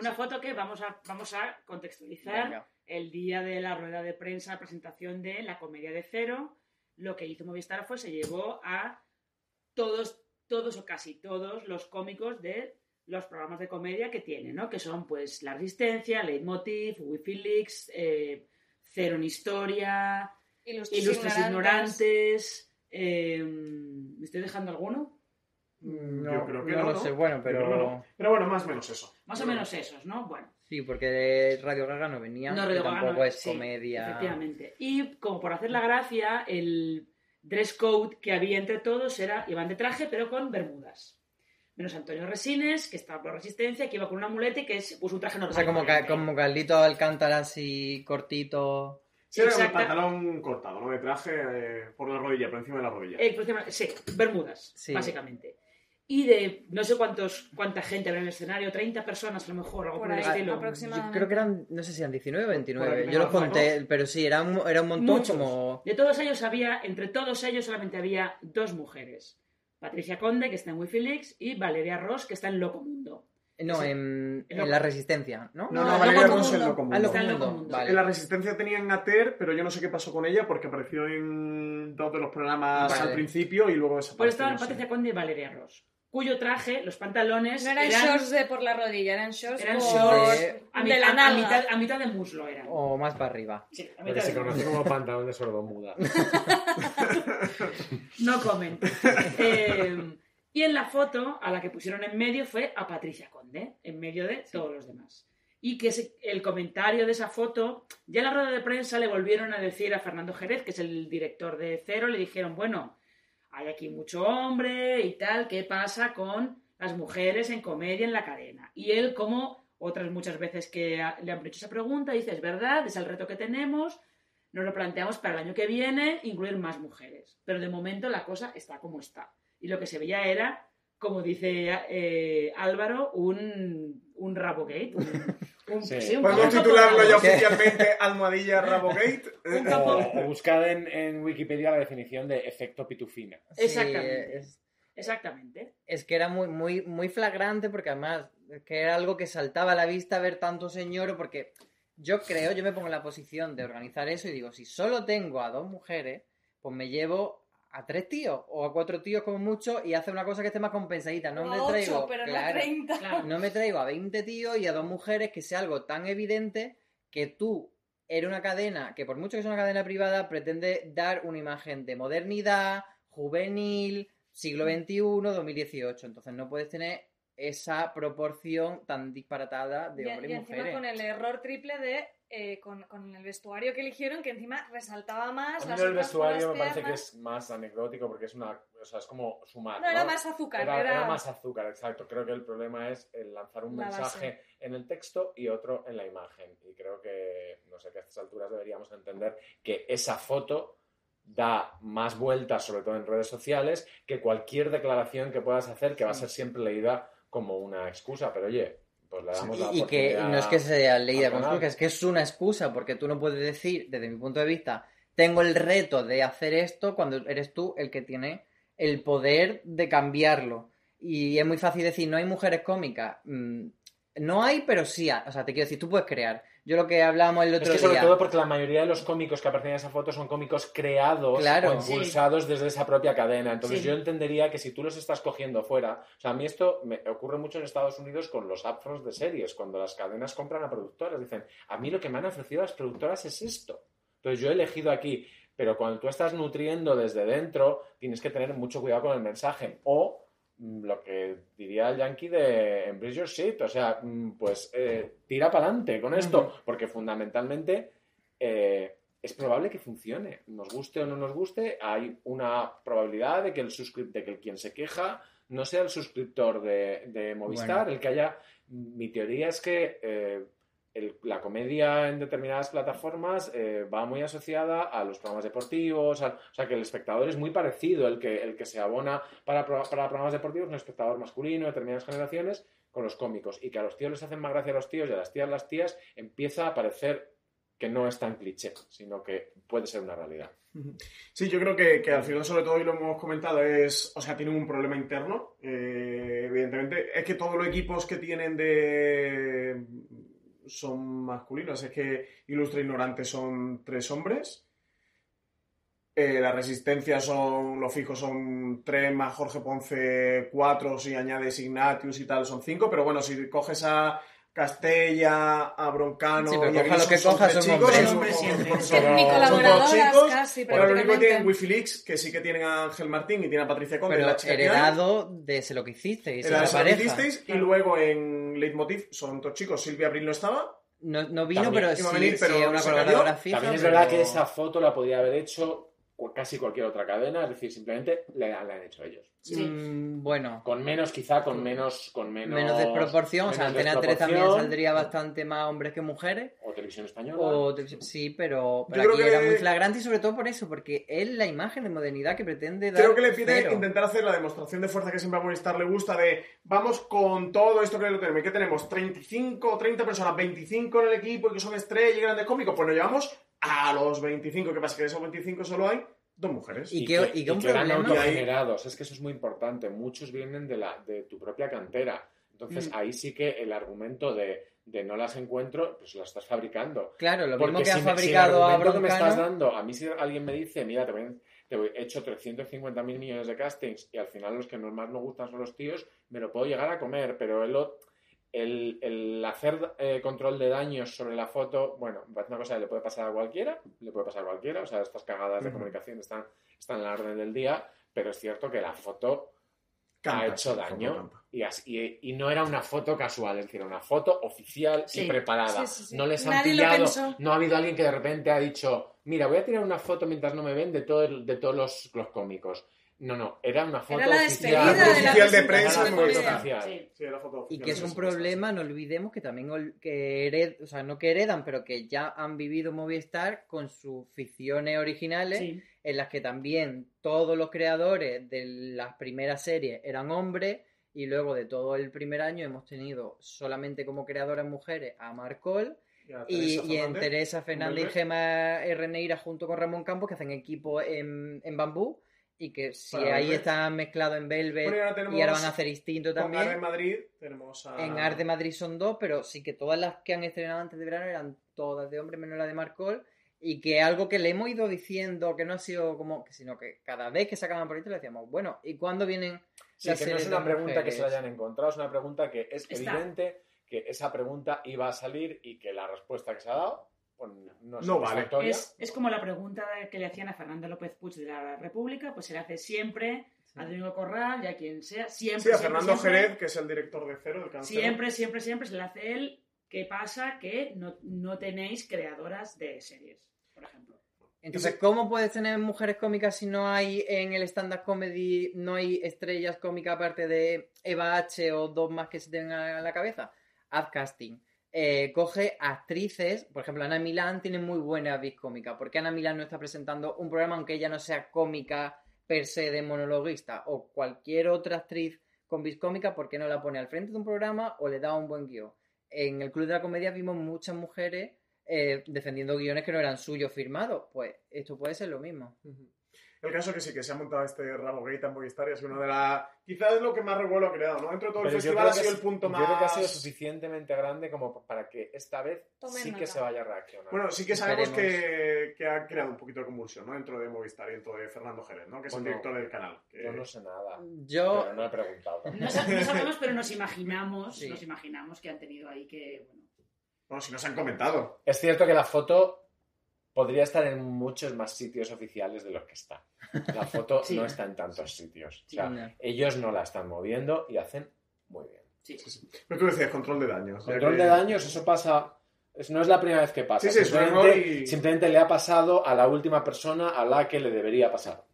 Una foto que vamos a, vamos a contextualizar Venga. el día de la rueda de prensa, presentación de la comedia de cero. Lo que hizo Movistar fue se llevó a todos, todos o casi todos los cómicos de los programas de comedia que tiene, ¿no? Que son pues La Resistencia, Leitmotiv, Wi-Fi Leaks, eh, Cero en Historia, Ilustres, Ilustres ignorantes. Ignorantes. eh, ¿Me estoy dejando alguno? No, Yo creo que no no, lo sé, bueno, pero... no. Pero bueno, más o menos eso. Más o menos esos, ¿no? Bueno. Sí, porque de Radio Gaga no venía, No, Radio Gaga tampoco no, es sí, comedia... Efectivamente. Y como por hacer la gracia, el dress code que había entre todos era, iban de traje, pero con bermudas. Menos Antonio Resines, que estaba por resistencia, que iba con una muleta y que es pues, un traje O normal. sea, como, ca- como Carlito Alcántara así cortito... Sí, era un pantalón cortado, ¿no? De traje eh, por la rodilla, por encima de la rodilla. Eh, por encima- sí, bermudas, Sí. básicamente. Y de no sé cuántos cuánta gente habrá en el escenario, 30 personas a lo mejor, algo Por por, el estilo. Yo creo que eran, no sé si eran 19 o Por 29. aquí Yo los conté, pero sí, era un, era un montón Muchos. como... De todos ellos había, entre todos ellos solamente había dos mujeres. Patricia Conde, que está en Wikileaks, y Valeria Ross, que está en Locomundo. No, Sí. en, en loco. La Resistencia, ¿no? No, No, no, Valeria Loco Ross Mundo. Loco Ah, Mundo. En Locomundo, Locomundo. vale. En la Resistencia tenían a Ter, pero yo no sé qué pasó con ella porque apareció en dos de los programas Vale. al principio y luego Pues desapareció. estaban no sé. Patricia Conde y Valeria Ross, cuyo traje, los pantalones, No eran, shorts de por la rodilla, eran shorts eran shorts de- a, de la a nalga. mitad- a mitad de muslo eran. O más para arriba. Sí, a mitad se de conoce como pantalón de sordomuda. No comen. Eh, y en la foto, a la que pusieron en medio, fue a Patricia Conde, en medio de todos los demás. Y que ese- el comentario de esa foto, ya en la rueda de prensa le volvieron a decir a Fernando Jerez, que es el director de Cero, le dijeron, bueno, hay aquí mucho hombre y tal, ¿qué pasa con las mujeres en comedia en la cadena? Y él, como otras muchas veces que le han hecho esa pregunta, dice, es verdad, es el reto que tenemos, nos lo planteamos para el año que viene, incluir más mujeres. Pero de momento la cosa está como está. Y lo que se veía era, como dice eh, Álvaro, un, un Rabogate. Un, un- Sí. sí, un Podemos titularlo ya oficialmente Almohadilla Rabogate. O, o buscad en, en Wikipedia la definición de efecto pitufina. Sí, Exactamente. es, Exactamente. es que era muy, muy, muy flagrante porque además es que era algo que saltaba a la vista ver tanto señor porque yo creo, yo me pongo en la posición de organizar eso y digo, si solo tengo a dos mujeres, pues me llevo a tres tíos o a cuatro tíos como mucho y hace una cosa que esté más compensadita. No O me ocho, traigo, pero no a claro, 30. Claro. no me traigo a 20 tíos y a dos mujeres que sea algo tan evidente que tú era una cadena que por mucho que sea una cadena privada pretende dar una imagen de modernidad, juvenil, siglo XXI, 2018. Entonces no puedes tener esa proporción tan disparatada de Y, hombres y y, encima mujeres. con el error triple de eh, con, con el vestuario que eligieron, que encima resaltaba más A mí las otras vestuario me parece que es más anecdótico porque es una. O sea, es como sumar. No, era más azúcar, Era, era- era más azúcar, exacto. Creo que el problema es el lanzar un La mensaje base. en el texto y otro en la imagen. Y creo que, no sé, que a estas alturas deberíamos entender que esa foto da más vueltas, sobre todo en redes sociales, que cualquier declaración que puedas hacer, que va a ser siempre leída como una excusa. Pero oye, pues le damos la Y, y que no es que sea leída al con canal. excusa, es que es una excusa, porque tú no puedes decir, desde mi punto de vista, tengo el reto de hacer esto cuando eres tú el que tiene el poder de cambiarlo. Y es muy fácil decir, no hay mujeres cómicas. Mm, no hay, pero sí. O sea, te quiero decir, tú puedes crear. Yo lo que hablábamos el Es otro que sobre día. todo porque la mayoría de los cómicos que aparecen en esa foto son cómicos creados Claro. o impulsados desde esa propia cadena. Entonces Sí. yo entendería que si tú los estás cogiendo fuera, o sea, a mí esto me ocurre mucho en Estados Unidos con los upfronts de series, cuando las cadenas compran a productoras, dicen, a mí lo que me han ofrecido las productoras es esto. Entonces yo he elegido aquí, pero cuando tú estás nutriendo desde dentro, tienes que tener mucho cuidado con el mensaje. O lo que diría el yankee de embrace your shit, o sea, mm, pues eh, tira para adelante con esto, porque fundamentalmente eh, es probable que funcione. Nos guste o no nos guste, hay una probabilidad de que el, de que el quien se queja no sea el suscriptor de, de Movistar, Bueno. el que haya... Mi teoría es que eh, la comedia en determinadas plataformas eh, va muy asociada a los programas deportivos, o sea que el espectador es muy parecido, el que, el que se abona para, para programas deportivos, un espectador masculino de determinadas generaciones, con los cómicos, y que a los tíos les hacen más gracia a los tíos y a las tías las tías, empieza a parecer que no es tan cliché, sino que puede ser una realidad. Sí, yo creo que, que al final, sobre todo, y lo hemos comentado, es, o sea, tienen un problema interno, eh, evidentemente. Es que todos los equipos que tienen de... son masculinos. Es que Ilustre Ignorante son tres hombres. Eh, la Resistencia son, los fijos son tres, más Jorge Ponce cuatro, si añades Ignatius y tal, son cinco. Pero bueno, si coges a Castella, a Broncano Sí, pero y coja lo que son coja, son chicos, son- Hombres son- todos chicos. casi, Ahora lo único que tienen Wifi que sí que tienen a Ángel Martín y tienen a Patricia Conde, Pero la chica que heredado de se lo que hicisteis, Era esa eso que pareja. hicisteis, y luego en Leitmotiv son dos chicos. Silvia Abril no estaba. No, no vino, También. pero sí, venir, sí, pero es una se colaboradora fija. También es pero- verdad que esa foto la podía haber hecho casi cualquier otra cadena, es decir, simplemente la, la han hecho ellos. Mm, bueno, Con menos, quizá, con menos... Con menos, menos desproporción. O sea, Antena 3 también saldría bastante más hombres que mujeres. O Televisión Española. O televisión- sí, pero, pero aquí era que- muy flagrante y sobre todo por eso, porque es la imagen de modernidad que pretende dar. Creo que le pide cero. intentar hacer la demostración de fuerza que siempre a Movistar le gusta de vamos con todo esto que lo tenemos. ¿Qué tenemos? 35 o 30 personas, 25 en el equipo y que son estrellas y grandes cómicos. Pues nos llevamos a los 25. ¿Qué pasa? Que de esos 25 solo hay dos mujeres. Y y que- que, y que un y que eran problema- autogenerados. Es que eso es muy importante. Muchos vienen de, la, de tu propia cantera. Entonces Mm. ahí sí que el argumento de, de no las encuentro, pues lo estás fabricando. Claro, lo mismo Porque que ha si me- si el fabricado a que me estás dando, a mí si alguien me dice, mira, te, voy- te voy- he hecho 350 mil millones de castings y al final los que más nos gustan son los tíos, me lo puedo llegar a comer, pero el, o- el, el hacer eh, control de daños sobre la foto, bueno, me parece una cosa que le puede pasar a cualquiera, le puede pasar a cualquiera, o sea, estas cagadas de comunicación están, están en la orden del día, pero es cierto que la foto ha hecho daño y, así- y, y no era una foto casual, es decir, una foto oficial Sí. y preparada. Sí, sí, sí. No les han Nadie pillado, no ha habido alguien que de repente ha dicho, mira, voy a tirar una foto mientras no me ven de, todo el- de todos los, los cómicos. No, no, era una foto Era la oficial. despedida de la oficial de prensa Era foto oficial. Sí. Sí, era foto Y oficial que es un problema, no olvidemos que también que hered- o sea, no que heredan, pero que ya han vivido Movistar con sus ficciones originales, Sí. en las que también todos los creadores de las primeras series eran hombres, y luego de todo el primer año hemos tenido solamente como creadoras mujeres a Marcol Y a y, Teresa y en Fernández, Teresa Fernández y. Gema Reneira junto con Ramón Campos, que hacen equipo en, en Bambú, y que si Para ahí Velvet. están mezclados en Velvet Bueno, y ahora tenemos y ahora van a hacer distinto Con también. En Madrid tenemos a... En Art de Madrid son dos, pero sí que todas las que han estrenado antes de verano eran todas de hombre, menos la de Marcol. Y que algo que le hemos ido diciendo, que no ha sido como, que sino que cada vez que sacaban proyectos le decíamos, bueno, ¿y cuándo vienen Sí, las que no es una de pregunta que se la hayan encontrado, es una pregunta que es Está. evidente que esa pregunta iba a salir y que la respuesta que se ha dado no, No vale. Es, es como la pregunta que le hacían a Fernando López Puig de la República, pues se le hace siempre a Domingo Corral y a quien sea, siempre. Sí, a siempre, Fernando siempre, Jerez, que es el director de Cero, del. Siempre, siempre, siempre se le hace él. ¿Qué pasa? Que no, no tenéis creadoras de series, por ejemplo. Entonces, ¿cómo puedes tener mujeres cómicas si no hay en el stand-up comedy, no hay estrellas cómicas aparte de Eva H o dos más que se tengan a la cabeza? Haz casting. Eh, coge actrices, por ejemplo, Ana Milán tiene muy buena vis cómica. ¿Por qué Ana Milán no está presentando un programa aunque ella no sea cómica per se de monologuista? O cualquier otra actriz con vis cómica, ¿por qué no la pone al frente de un programa o le da un buen guion? En el Club de la Comedia vimos muchas mujeres eh, defendiendo guiones que no eran suyos firmados. Pues esto puede ser lo mismo. El caso que sí, que se ha montado este rabo gay tan Movistar y ha sido uno de las... Quizás es lo que más revuelo ha creado, ¿no? Dentro de todo el Pero festival ha sido es- el punto yo más... creo que ha sido suficientemente grande como para que esta vez Tomen sí que se vaya a reaccionar. Bueno, sí que sabemos Esperemos. que, que ha creado un poquito de convulsión, ¿no? Dentro de Movistar y dentro de Fernando Jerez, ¿no? Que es el Bueno, director del canal. que- Yo no sé nada. Yo- Pero no he preguntado. No, sa- no sabemos, pero nos imaginamos, Sí. nos imaginamos que han tenido ahí que, bueno, Bueno, si nos han comentado. Es cierto que la foto podría estar en muchos más sitios oficiales de los que está. La foto Sí. no está en tantos sitios. O sea, Sí, no. ellos no la están moviendo y hacen muy bien. sí. Pero tú decías control de daños. Control que- de daños, eso pasa. no es la primera vez que pasa. Sí, simplemente, error y- simplemente le ha pasado a la última persona a la que le debería pasar.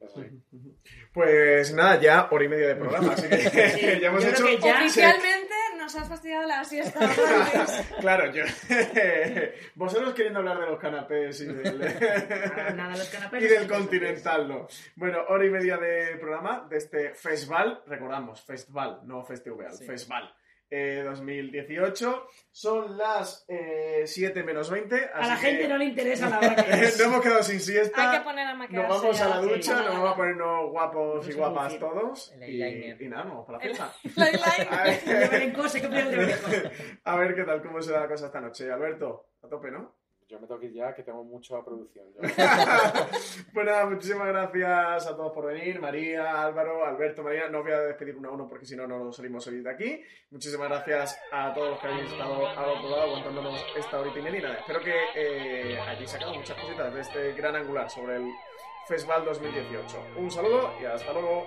Pues nada, ya hora y media de programa, así que Sí, ya hemos yo hecho... creo que ya- Oficialmente nos has fastidiado la siesta. Claro, yo... Vosotros queriendo hablar de los canapés y del... Nada, nada, los canapés y del continental, no. Bueno, hora y media de programa de este festival, recordamos, festival, no festival, Sí. festival. Eh, 2018, son las eh, 7 menos 20. A la gente que- no le interesa la hora que es. no hemos quedado sin siesta. Hay que poner a Nos vamos a la sí. ducha, nos vamos a ponernos guapos y guapas todos. El Y, nada, nos vamos para la fiesta. La eyeliner. A ver-. A ver qué tal, cómo será la cosa esta noche. Alberto, a tope, ¿no? Yo me tengo que ir ya, que tengo mucho a producción. Yo- pues muchísimas gracias a todos por venir. María, Álvaro, Alberto, María. No voy a despedir uno a uno porque si no, no salimos hoy de aquí. Muchísimas gracias a todos los que habéis estado lado aguantándonos esta horita y media. Espero que eh, hayáis sacado muchas cositas de este gran angular sobre el Festival 2018. Un saludo y hasta luego.